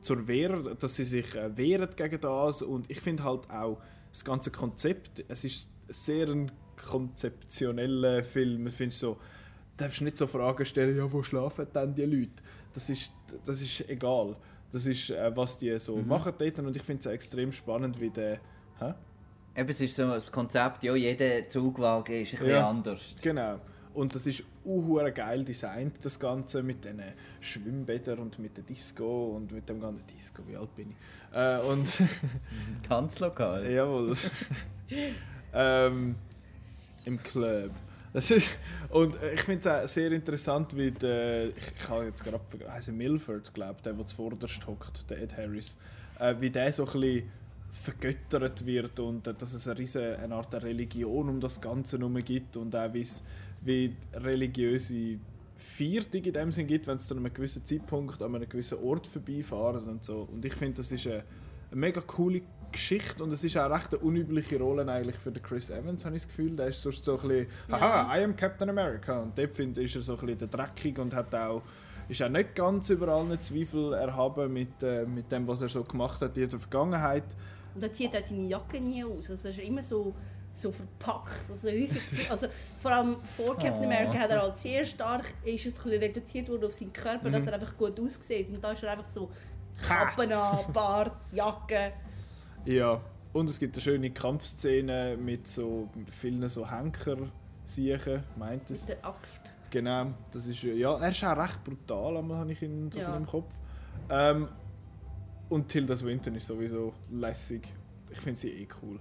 zur Wehr, dass sie sich äh, wehren gegen das und ich finde halt auch das ganze Konzept, es ist sehr ein konzeptioneller Film. Ich finde so, darfst nicht so Fragen stellen, ja, wo schlafen denn die Leute? Das ist, das ist egal. Das ist, äh, was die so machen dort und ich finde es extrem spannend, wie der... Hä? Eben, es ist so das Konzept, ja, jeder Zugwagen ist ein bisschen Ja. anders. Genau. Und das ist uhuere geil designt, das Ganze mit den Schwimmbädern und mit der Disco und mit dem ganzen Disco, wie alt bin ich? Äh, und Tanzlokal. Jawohl. ähm, Im Club. Das ist, und äh, ich finde es auch sehr interessant, wie der, ich, ich habe jetzt gerade er Milford, glaube der, der zuvorderst hockt, der Ed Harris, äh, wie der so ein bisschen vergöttert wird und äh, dass es eine, riesen, eine Art Religion um das Ganze herum gibt und auch wie religiöse Viertung in dem Sinn gibt, wenn es zu einem gewissen Zeitpunkt an einem gewissen Ort vorbeifahren und so. Und ich finde, das ist eine, eine mega coole Geschichte und es ist auch recht eine unübliche Rolle eigentlich für den Chris Evans, habe ich das Gefühl. Der ist sonst so ein bisschen, haha, I am Captain America. Und dort finde ich, ist er so ein bisschen der dreckig und hat auch, ist auch nicht ganz über allen Zweifel erhaben mit, äh, mit dem, was er so gemacht hat in der Vergangenheit. Und er zieht auch seine Jacke nie aus. Also er ist immer so, so verpackt. Also, häufig, also vor allem vor Captain Oh. America hat er halt sehr stark, ist es ein bisschen reduziert worden auf seinen Körper, Mhm. dass er einfach gut aussieht. Und da ist er einfach so Kappen an, Bart, Jacke. Ja, und es gibt eine schöne Kampfszene mit so vielen so Henker siechen, meint es. Mit der Axt. Genau, das ist, ja, er ist auch recht brutal, einmal habe ich ihn so Ja. im Kopf. Ähm, und Tilda Swinton ist sowieso lässig. Ich finde sie eh cool.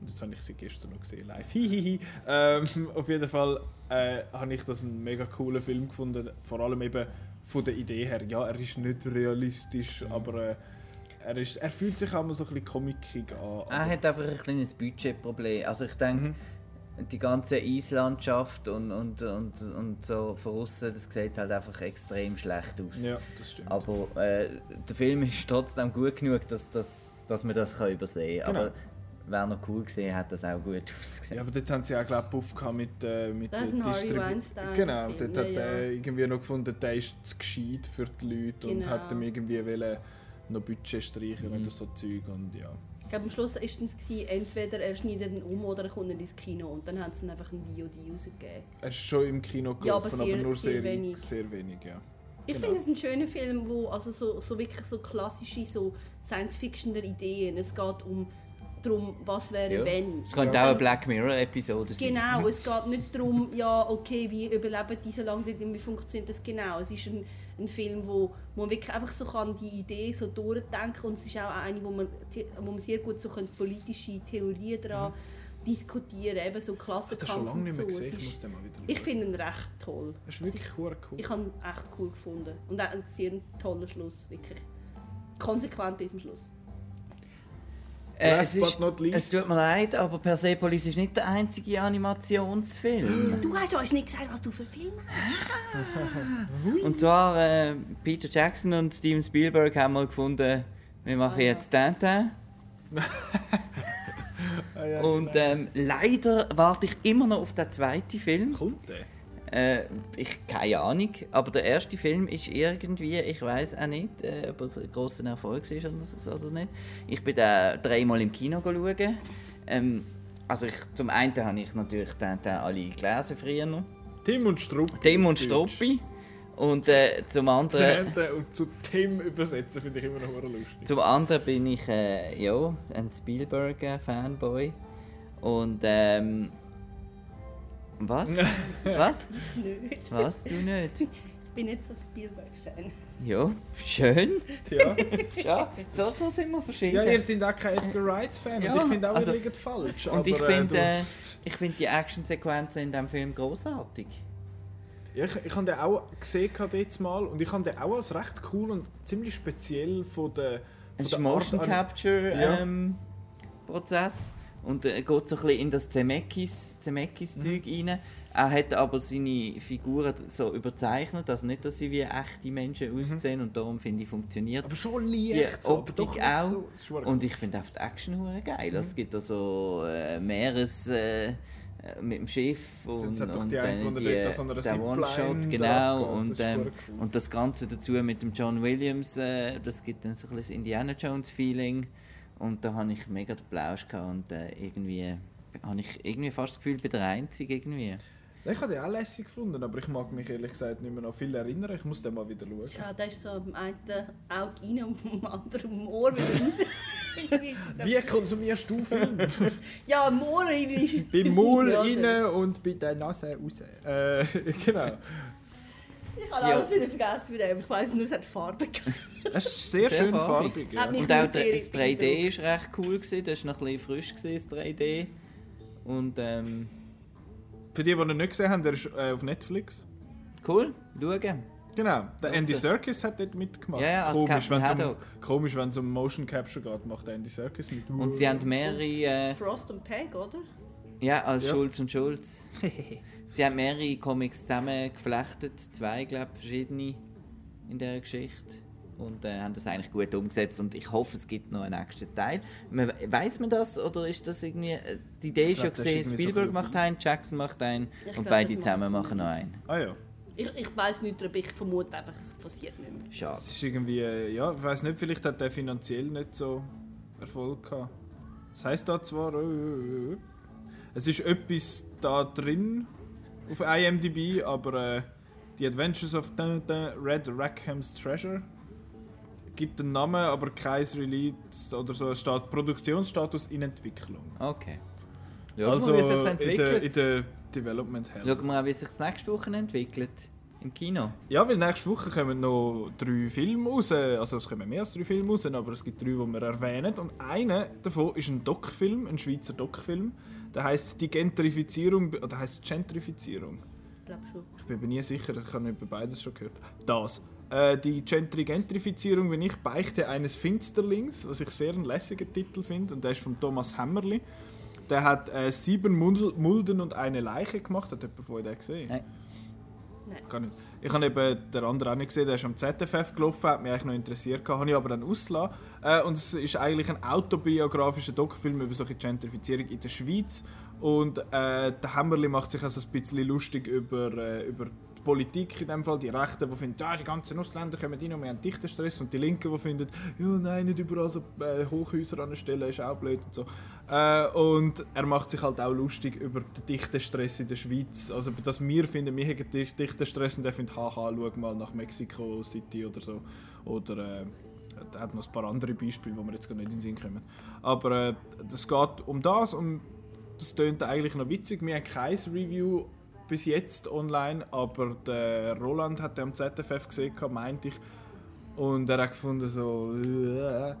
Und jetzt habe ich sie gestern noch gesehen, live. Hihihi. ähm, auf jeden Fall äh, habe ich das einen mega coolen Film gefunden. Vor allem eben von der Idee her. Ja, er ist nicht realistisch, aber äh, er, ist, er fühlt sich auch mal so ein bisschen comicig an. Er hat einfach ein kleines Budgetproblem. Also ich denke, Mhm. die ganze Eislandschaft und, und, und, und so von außen, das sieht halt einfach extrem schlecht aus. Ja, das stimmt. Aber äh, der Film ist trotzdem gut genug, dass, dass, dass man das kann übersehen kann. Genau. Aber wer noch cool gesehen hat, das auch gut ausgesehen. Ja, aber dort haben sie auch glaub, Buff gehabt mit, äh, mit hat der ein Harvey Distribu- Weinstein Genau, dort hat ja, er ja. irgendwie noch gefunden, der ist zu gescheit für die Leute und Genau. hat ihm irgendwie wollen noch Budget streichen Mhm. oder so Zeug und ja. Ich glaube, am Schluss war es gewesen, entweder er schneidet ihn um oder er kommt ins Kino. Und dann haben sie einfach ein VOD rausgegeben. Er ist schon im Kino Ja, gelaufen, aber aber, sehr- nur sehr sehr, wenig. sehr wenig, ja. Ich Genau. finde es ein schöner Film, wo also so, so wirklich so klassische so Science-Fiction Ideen. Es geht um darum, was wäre Ja. wenn. Es könnte auch eine Black Mirror-Episode sein. Genau, es geht nicht darum, ja, okay, wie überleben diese lange, wie funktioniert das genau. Es ist ein, ein Film, wo wo man wirklich einfach so kann die Idee so durchdenken und es ist auch eine, wo man, wo man sehr gut so kann politische Theorien daran diskutieren, eben so Ich Mhm. das Klassenkampf lange und nicht so. gesehen, ich ich finde ihn recht toll. Er ist wirklich hure cool. Ich habe ihn echt cool gefunden. Und auch einen sehr tollen Schluss, wirklich. Konsequent bis zum Schluss. Äh, Last es, but ist, not least. es tut mir leid, aber Persepolis ist nicht der einzige Animationsfilm. Du hast uns nicht gesagt, was du für Filme hast. Und zwar äh, Peter Jackson und Steven Spielberg haben mal gefunden, wir machen Ah, ja. jetzt Tintin. Ah, Und genau. ähm, leider warte ich immer noch auf den zweiten Film. Kommt der? Äh, ich keine Ahnung, aber der erste Film ist irgendwie, ich weiß auch nicht, äh, ob es ein grosser Erfolg ist oder, oder nicht. Ich bin da dreimal im Kino schauen. Ähm, also ich, zum einen habe ich natürlich Tintin alle gelesen früher. Tim und Struppi. Tim und. Struppi. Und äh, zum anderen... Tintin und zu Tim übersetzen finde ich immer noch lustig. Zum anderen bin ich äh, ja, ein Spielberg-Fanboy. Und ähm. Was? Was? Nicht. Was? Du nicht? Ich bin nicht so ein Spielberg-Fan. Ja, schön. Ja. Ja, so, so sind wir verschieden. ja, ihr seid auch kein Edgar Wright-Fan Ja, und ich finde auch, also- ihr liegt falsch. Und ich aber, äh, finde äh, ich find die Actionsequenzen in diesem Film großartig. Ja, ich, ich habe den auch gesehen jetzt mal und ich habe den auch als recht cool und ziemlich speziell von der, von der Motion Capture Ja. ähm, Prozess und äh, geht so ein bisschen in das Zemeckis, Zemeckis Mhm. Rein. Er hat aber seine Figuren so überzeichnet, also nicht, dass sie wie echte Menschen Mhm. aussehen und darum finde ich funktioniert. Aber schon Die leicht. so, aber Optik nicht auch. So, Und ich finde auch die Action hure geil. Mhm. Es gibt da so äh, Meeres äh, mit dem Schiff und, Jetzt hat doch und die dann die, er dort so der One-Shot, genau. abgeht. Und, Das ähm, cool. und das Ganze dazu mit dem John Williams, äh, das gibt dann so ein bisschen das Indiana Jones-Feeling. Und da habe ich mega den Plausch gehabt und äh, irgendwie habe ich irgendwie fast das Gefühl, ich bin der Einzige irgendwie. Ich habe den auch lässig gefunden, aber ich mag mich ehrlich gesagt nicht mehr noch viel erinnern. Ich muss den mal wieder schauen. Ja, der ist so am einen Auge rein und am anderen Ohr wieder raus. Wie konsumierst du Film? ja, im Ohr rein ist Beim Maul rein und bei der Nase raus. Äh, genau. Ich habe Ja. alles wieder vergessen mit dem. Ich weiss nur, es hat Farbe. Es ist sehr, Sehr schön farbig. farbig. ja. Und auch das 3D beeindruckt. ist recht cool gewesen, das war noch ein bisschen frisch gewesen, das 3D. Und ähm, Für die, die ihn nicht gesehen haben, der ist äh, auf Netflix. cool, schauen. Genau, der Andy Serkis hat dort mitgemacht. Ja, ja, als komisch, wenn's um, komisch, wenn es um Motion Capture geht, macht der Andy Serkis mit. Und sie haben mehrere, äh, Frost und Peg, oder? ja, als Ja. Schulz und Schulz. sie haben mehrere Comics zusammengeflechtet, zwei, glaube ich, verschiedene in dieser Geschichte. Und äh, haben das eigentlich gut umgesetzt und ich hoffe, es gibt noch einen nächsten Teil. Man, weiß man das oder ist das irgendwie. äh, Die Idee ist glaub, ist gesehen, so Spielberg ein macht einen, Jackson macht einen Ich und glaub, beide zusammen machen noch einen. Ah ja. Ich, ich weiss nicht, aber ich vermute einfach, es passiert nicht mehr. Schade. Es ist irgendwie, äh, ja, ich weiß nicht, vielleicht hat der finanziell nicht so Erfolg gehabt. Das heisst da zwar, äh, äh, äh, es ist etwas da drin auf IMDb, aber äh, die Adventures of Tintin Red Rackham's Treasure gibt einen Namen, aber kein Release oder so. Es steht Produktionsstatus in Entwicklung. Okay. Schauen also wir, wie sich in der, entwickelt. in der Development Hell. Schauen wir auch, wie sich nächste Woche entwickelt. Im Kino. Ja, weil nächste Woche kommen noch drei Filme raus. Also es kommen mehr als drei Filme raus, aber es gibt drei, die wir erwähnen. Und einer davon ist ein Doc-Film, ein Schweizer Doc-Film. Der heißt die Gentrifizierung, oder heißt Gentrifizierung? Ich glaube schon. Ich bin mir nie sicher, ich habe über beides schon gehört. Das. Äh, die Gentry Gentrifizierung, wenn ich beichte eines Finsterlings, was ich sehr einen lässigen Titel finde, und der ist von Thomas Hammerli. Der hat äh, sieben Mulden und eine Leiche gemacht. Hat jemand den gesehen? Nein. Gar nicht. Ich habe eben den anderen auch nicht gesehen, der ist am ZFF gelaufen, hat mich eigentlich noch interessiert, gehabt, habe ich aber dann ausgelassen. Äh, und es ist eigentlich ein autobiografischer Doc-Film über solche Gentrifizierung in der Schweiz. Und äh, der Hammerli macht sich also ein bisschen lustig über, äh, über die Politik in dem Fall. Die Rechten, die finden, ja, die ganzen Ausländer kommen rein und wir haben dichten Stress. Und die Linken, die finden, ja, nein, nicht überall so äh, Hochhäuser anstellen, ist auch blöd und so. Äh, und er macht sich halt auch lustig über den dichten Stress in der Schweiz. Also, dass wir finden, wir haben dich- dichten Stress und er findet, haha, schau mal nach Mexico City oder so. Oder äh, er hat noch ein paar andere Beispiele, die mir jetzt gar nicht in den Sinn kommen. Aber äh, geht um das und das tönt eigentlich noch witzig. Wir haben kein Review bis jetzt online, aber der Roland hat den am ZFF gesehen, meinte ich. Und er hat gefunden, so. Äh,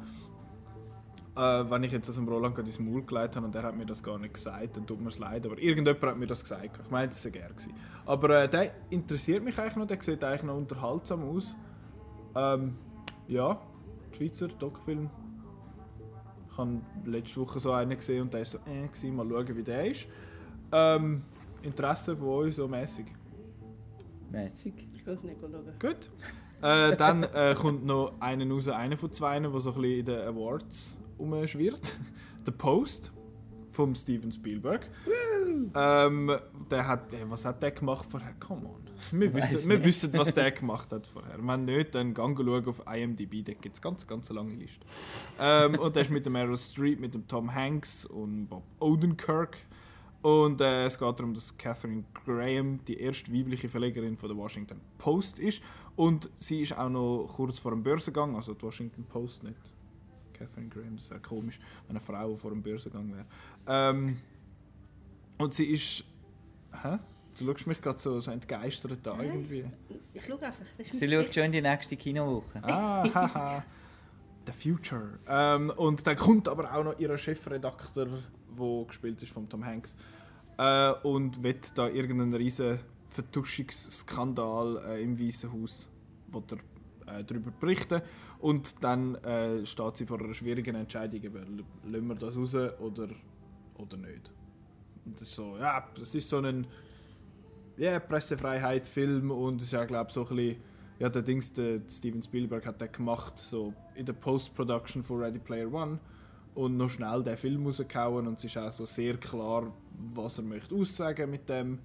äh, wenn ich jetzt das am Roland gerade ins Maul gelegt habe und er hat mir das gar nicht gesagt, dann tut mir es leid. Aber irgendjemand hat mir das gesagt. Ich meine, das war gern. gewesen. Aber äh, der interessiert mich eigentlich noch, der sieht eigentlich noch unterhaltsam aus. Ähm, ja, Schweizer Doc-Film. Ich habe letzte Woche so einen gesehen und der war so, äh, gewesen. mal schauen, wie der ist. Ähm, Interesse von euch so mäßig. Mäßig. Ich kann es nicht schauen. Gut. Äh, dann äh, kommt noch einer raus, einer von zwei, der so ein bisschen in den Awards umschwirrt. The Post vom Steven Spielberg. Ähm, der hat, was hat der gemacht vorher? Come on. Wir, wissen, wir wissen, was der gemacht hat vorher. Wenn nicht, dann gang schauen auf IMDb, da gibt es ganz, ganz lange Liste. Ähm, und der ist mit dem Meryl Streep, mit dem Tom Hanks und Bob Odenkirk. Und äh, es geht darum, dass Catherine Graham die erste weibliche Verlegerin von der Washington Post ist. Und sie ist auch noch kurz vor dem Börsengang, also die Washington Post nicht. Catherine Graham, das wäre komisch, wenn eine Frau vor dem Börsengang wäre. Ähm, und sie ist. Hä? Du schaust mich gerade so, so entgeistert an irgendwie. Ich schaue einfach. Sie schaut schon in die nächste Kinowoche. Ah, haha. The Future. Ähm, und dann kommt aber auch noch ihr Chefredakteur, der gespielt ist von Tom Hanks, äh, und wird da irgendeinen riesen Vertuschungsskandal äh, im Weißen Haus will er, äh, darüber berichten. Und dann äh, steht sie vor einer schwierigen Entscheidung, lassen wir das raus oder, oder nicht. Und das ist so, ja, das ist so ein ja, Pressefreiheit-Film und es ist ja, glaube ich, so ein bisschen, ja, der Dings, der Steven Spielberg hat den gemacht, so in der Post-Production von Ready Player One und noch schnell den Film rausgehauen und es ist auch so sehr klar, was er möchte aussagen mit dem,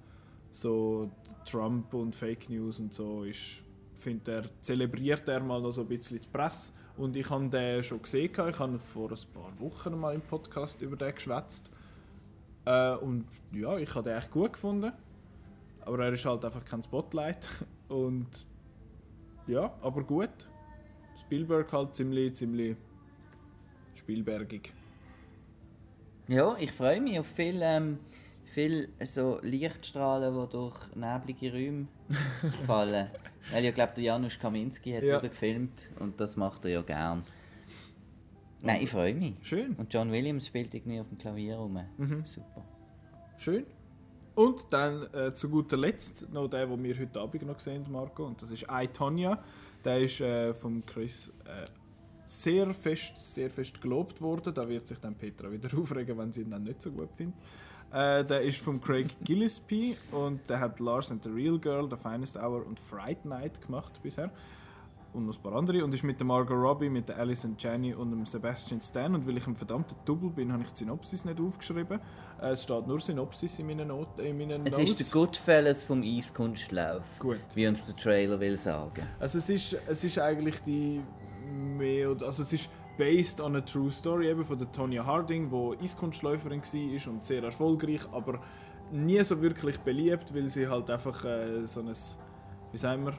so Trump und Fake News und so ist, finde er, zelebriert er mal noch so ein bisschen die Presse und ich habe den schon gesehen, ich habe vor ein paar Wochen mal im Podcast über den geschwätzt äh, und ja, ich habe den echt gut gefunden. Aber er ist halt einfach kein Spotlight. Und ja, aber gut. Spielberg halt ziemlich, ziemlich spielbergig. Ja, ich freue mich auf viel, ähm, viel so Lichtstrahlen, die durch neblige Räume fallen. Weil ich glaube, der Janusz Kaminski hat Ja. wieder gefilmt und das macht er ja gern. Nein, ich freue mich. Schön, Und John Williams spielt irgendwie auf dem Klavier rum. Mhm. Super. schön. Und dann äh, zu guter Letzt noch der, den wir heute Abend noch gesehen haben, Marco. Und das ist I, Tonya. Der ist äh, von Chris äh, sehr fest, sehr fest gelobt worden. Da wird sich dann Petra wieder aufregen, wenn sie ihn dann nicht so gut findet. Äh, der ist von Craig Gillespie und der hat Lars and the Real Girl, The Finest Hour und Fright Night gemacht bisher. Und noch ein paar andere. Und ist mit der Margot Robbie, mit der Alison Janney und dem Sebastian Stan. Und weil ich ein verdammter Double bin, habe ich die Synopsis nicht aufgeschrieben. Äh, es steht nur Synopsis in meinen, Not in meinen Es Notes. ist der Goodfellas vom Eiskunstlauf. Gut. Wie uns der Trailer will sagen. Also es ist, es ist eigentlich die mehr also es ist based on a true story eben von der Tonya Harding, wo Eiskunstläuferin war und sehr erfolgreich, aber nie so wirklich beliebt, weil sie halt einfach äh, so ein, wie sagen wir,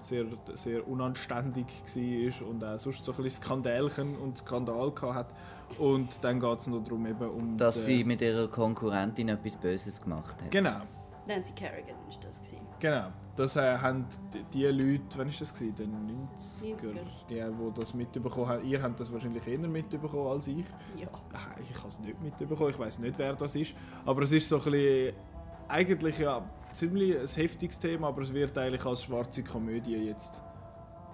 sehr, sehr unanständig war und auch sonst so ein bisschen Skandälchen und Skandal hat. Und dann geht es noch darum, eben um... Dass sie mit ihrer Konkurrentin etwas Böses gemacht hat. Genau, Nancy Kerrigan war das. Gewesen. Genau. Das äh, haben die, Leute, wann ist das gewesen? Den 90er, 90er. die, die das mitbekommen haben. Ihr habt das wahrscheinlich eher mitbekommen als ich. Ja. Ah, Ich habe es nicht mitbekommen, ich weiß nicht, wer das ist. Aber es ist so ein bisschen, eigentlich ja ziemlich ein heftiges Thema, aber es wird eigentlich als schwarze Komödie jetzt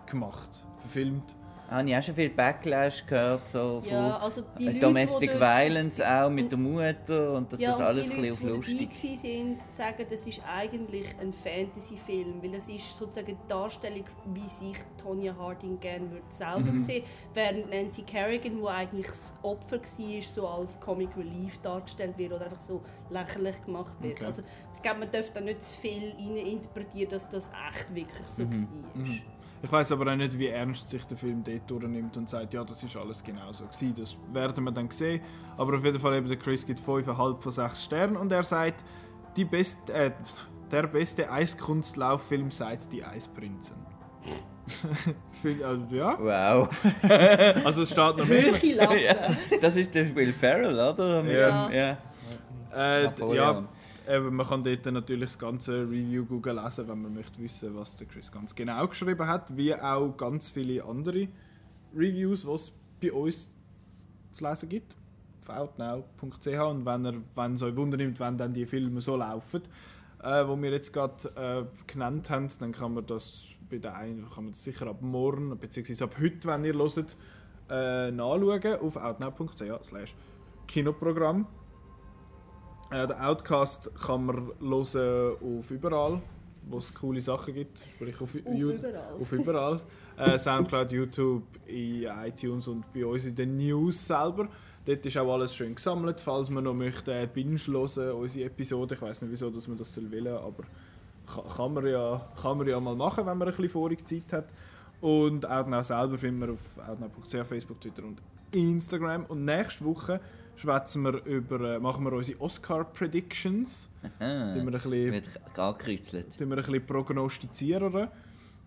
gemacht, verfilmt. Habe ich auch schon viel Backlash gehört, so von Ja, also die Leute, Domestic die dort- Violence auch mit der Mutter und dass ja, das und alles die ein Leute, bisschen auf die lustig waren, sagen, das ist eigentlich ein Fantasy-Film, weil das ist sozusagen die Darstellung, wie sich Tonya Harding gerne würde selber Mhm. sehen, während Nancy Kerrigan, wo eigentlich das Opfer war, so als Comic Relief dargestellt wird oder einfach so lächerlich gemacht wird. Okay. Also ich glaube, man darf da nicht zu viel interpretieren, dass das echt wirklich so Mhm. war. Ich weiß aber auch nicht, wie ernst sich der Film dort durchnimmt und sagt, ja, das ist alles genau so gewesen. Das werden wir dann sehen. Aber auf jeden Fall eben, der Chris gibt 5,5 von 6 Sternen und er sagt, die best, äh, der beste Eiskunstlauffilm seit Die Eisprinzen. Also, ja, Wow. also es steht noch mehr. Ja, das ist der Will Ferrell, oder? Mit Ja. dem- ja. Äh, ja, eben, man kann dort natürlich das ganze Review Google lesen, wenn man möchte wissen, was der Chris ganz genau geschrieben hat, wie auch ganz viele andere Reviews, die es bei uns zu lesen gibt outnow.ch und wenn ihr, wenn es euch wundernimmt, wenn dann die Filme so laufen, äh, wo wir jetzt gerade äh, genannt haben, dann kann man das bei der einen, kann man das sicher ab morgen beziehungsweise ab heute, wenn ihr hört, äh, nachschauen auf outnow.ch slash Kinoprogramm. Äh, den Outcast kann man hören auf überall, wo es coole Sachen gibt, sprich auf, Auf überall. auf überall. äh, Soundcloud, YouTube, in iTunes und bei uns in den News selber. Dort ist auch alles schön gesammelt, falls man noch möchte äh, binge hören, unsere Episode. Ich weiß nicht, wieso dass man das wollen, aber kann, kann, man ja, kann man ja mal machen, wenn man ein bisschen vorig Zeit hat. Und Outnow selber finden wir auf outnow.ch, Facebook, Twitter und Instagram. Und nächste Woche schwätzen wir über, äh, machen wir unsere Oscar-Predictions. Aha. Wir ein bisschen Wird wir ein bisschen prognostizieren.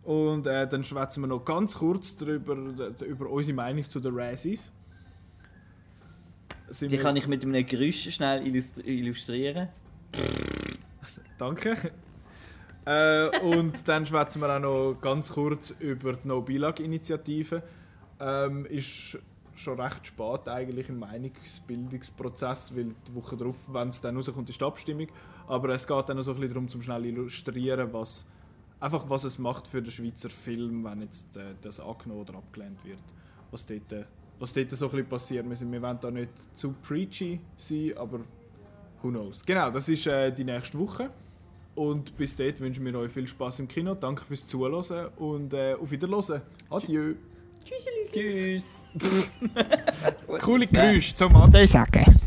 Und äh, dann schwätzen wir noch ganz kurz darüber, über unsere Meinung zu den Razzies. Sind Die kann ich mit einem Geräusch schnell illustri- illustrieren. Danke. äh, und dann schwätzen wir auch noch ganz kurz über die No-Bilag-Initiative. Ähm, ist schon recht spät eigentlich im Meinungsbildungsprozess, weil die Woche darauf, wenn es dann rauskommt, ist die Abstimmung. Aber es geht dann noch so ein bisschen darum, zum schnell illustrieren, was, einfach was es macht für den Schweizer Film, wenn jetzt äh, das angenommen oder abgelehnt wird. Was dort, äh, was dort so ein bisschen passiert. Wir, sind, wir wollen da nicht zu preachy sein, aber who knows. Genau, das ist äh, die nächste Woche. Und bis dort wünschen wir euch viel Spaß im Kino. Danke fürs Zuhören und äh, auf Wiederhören. Adieu. Tschüss. Tschüss. Coole Geräusche zum Ade sagen.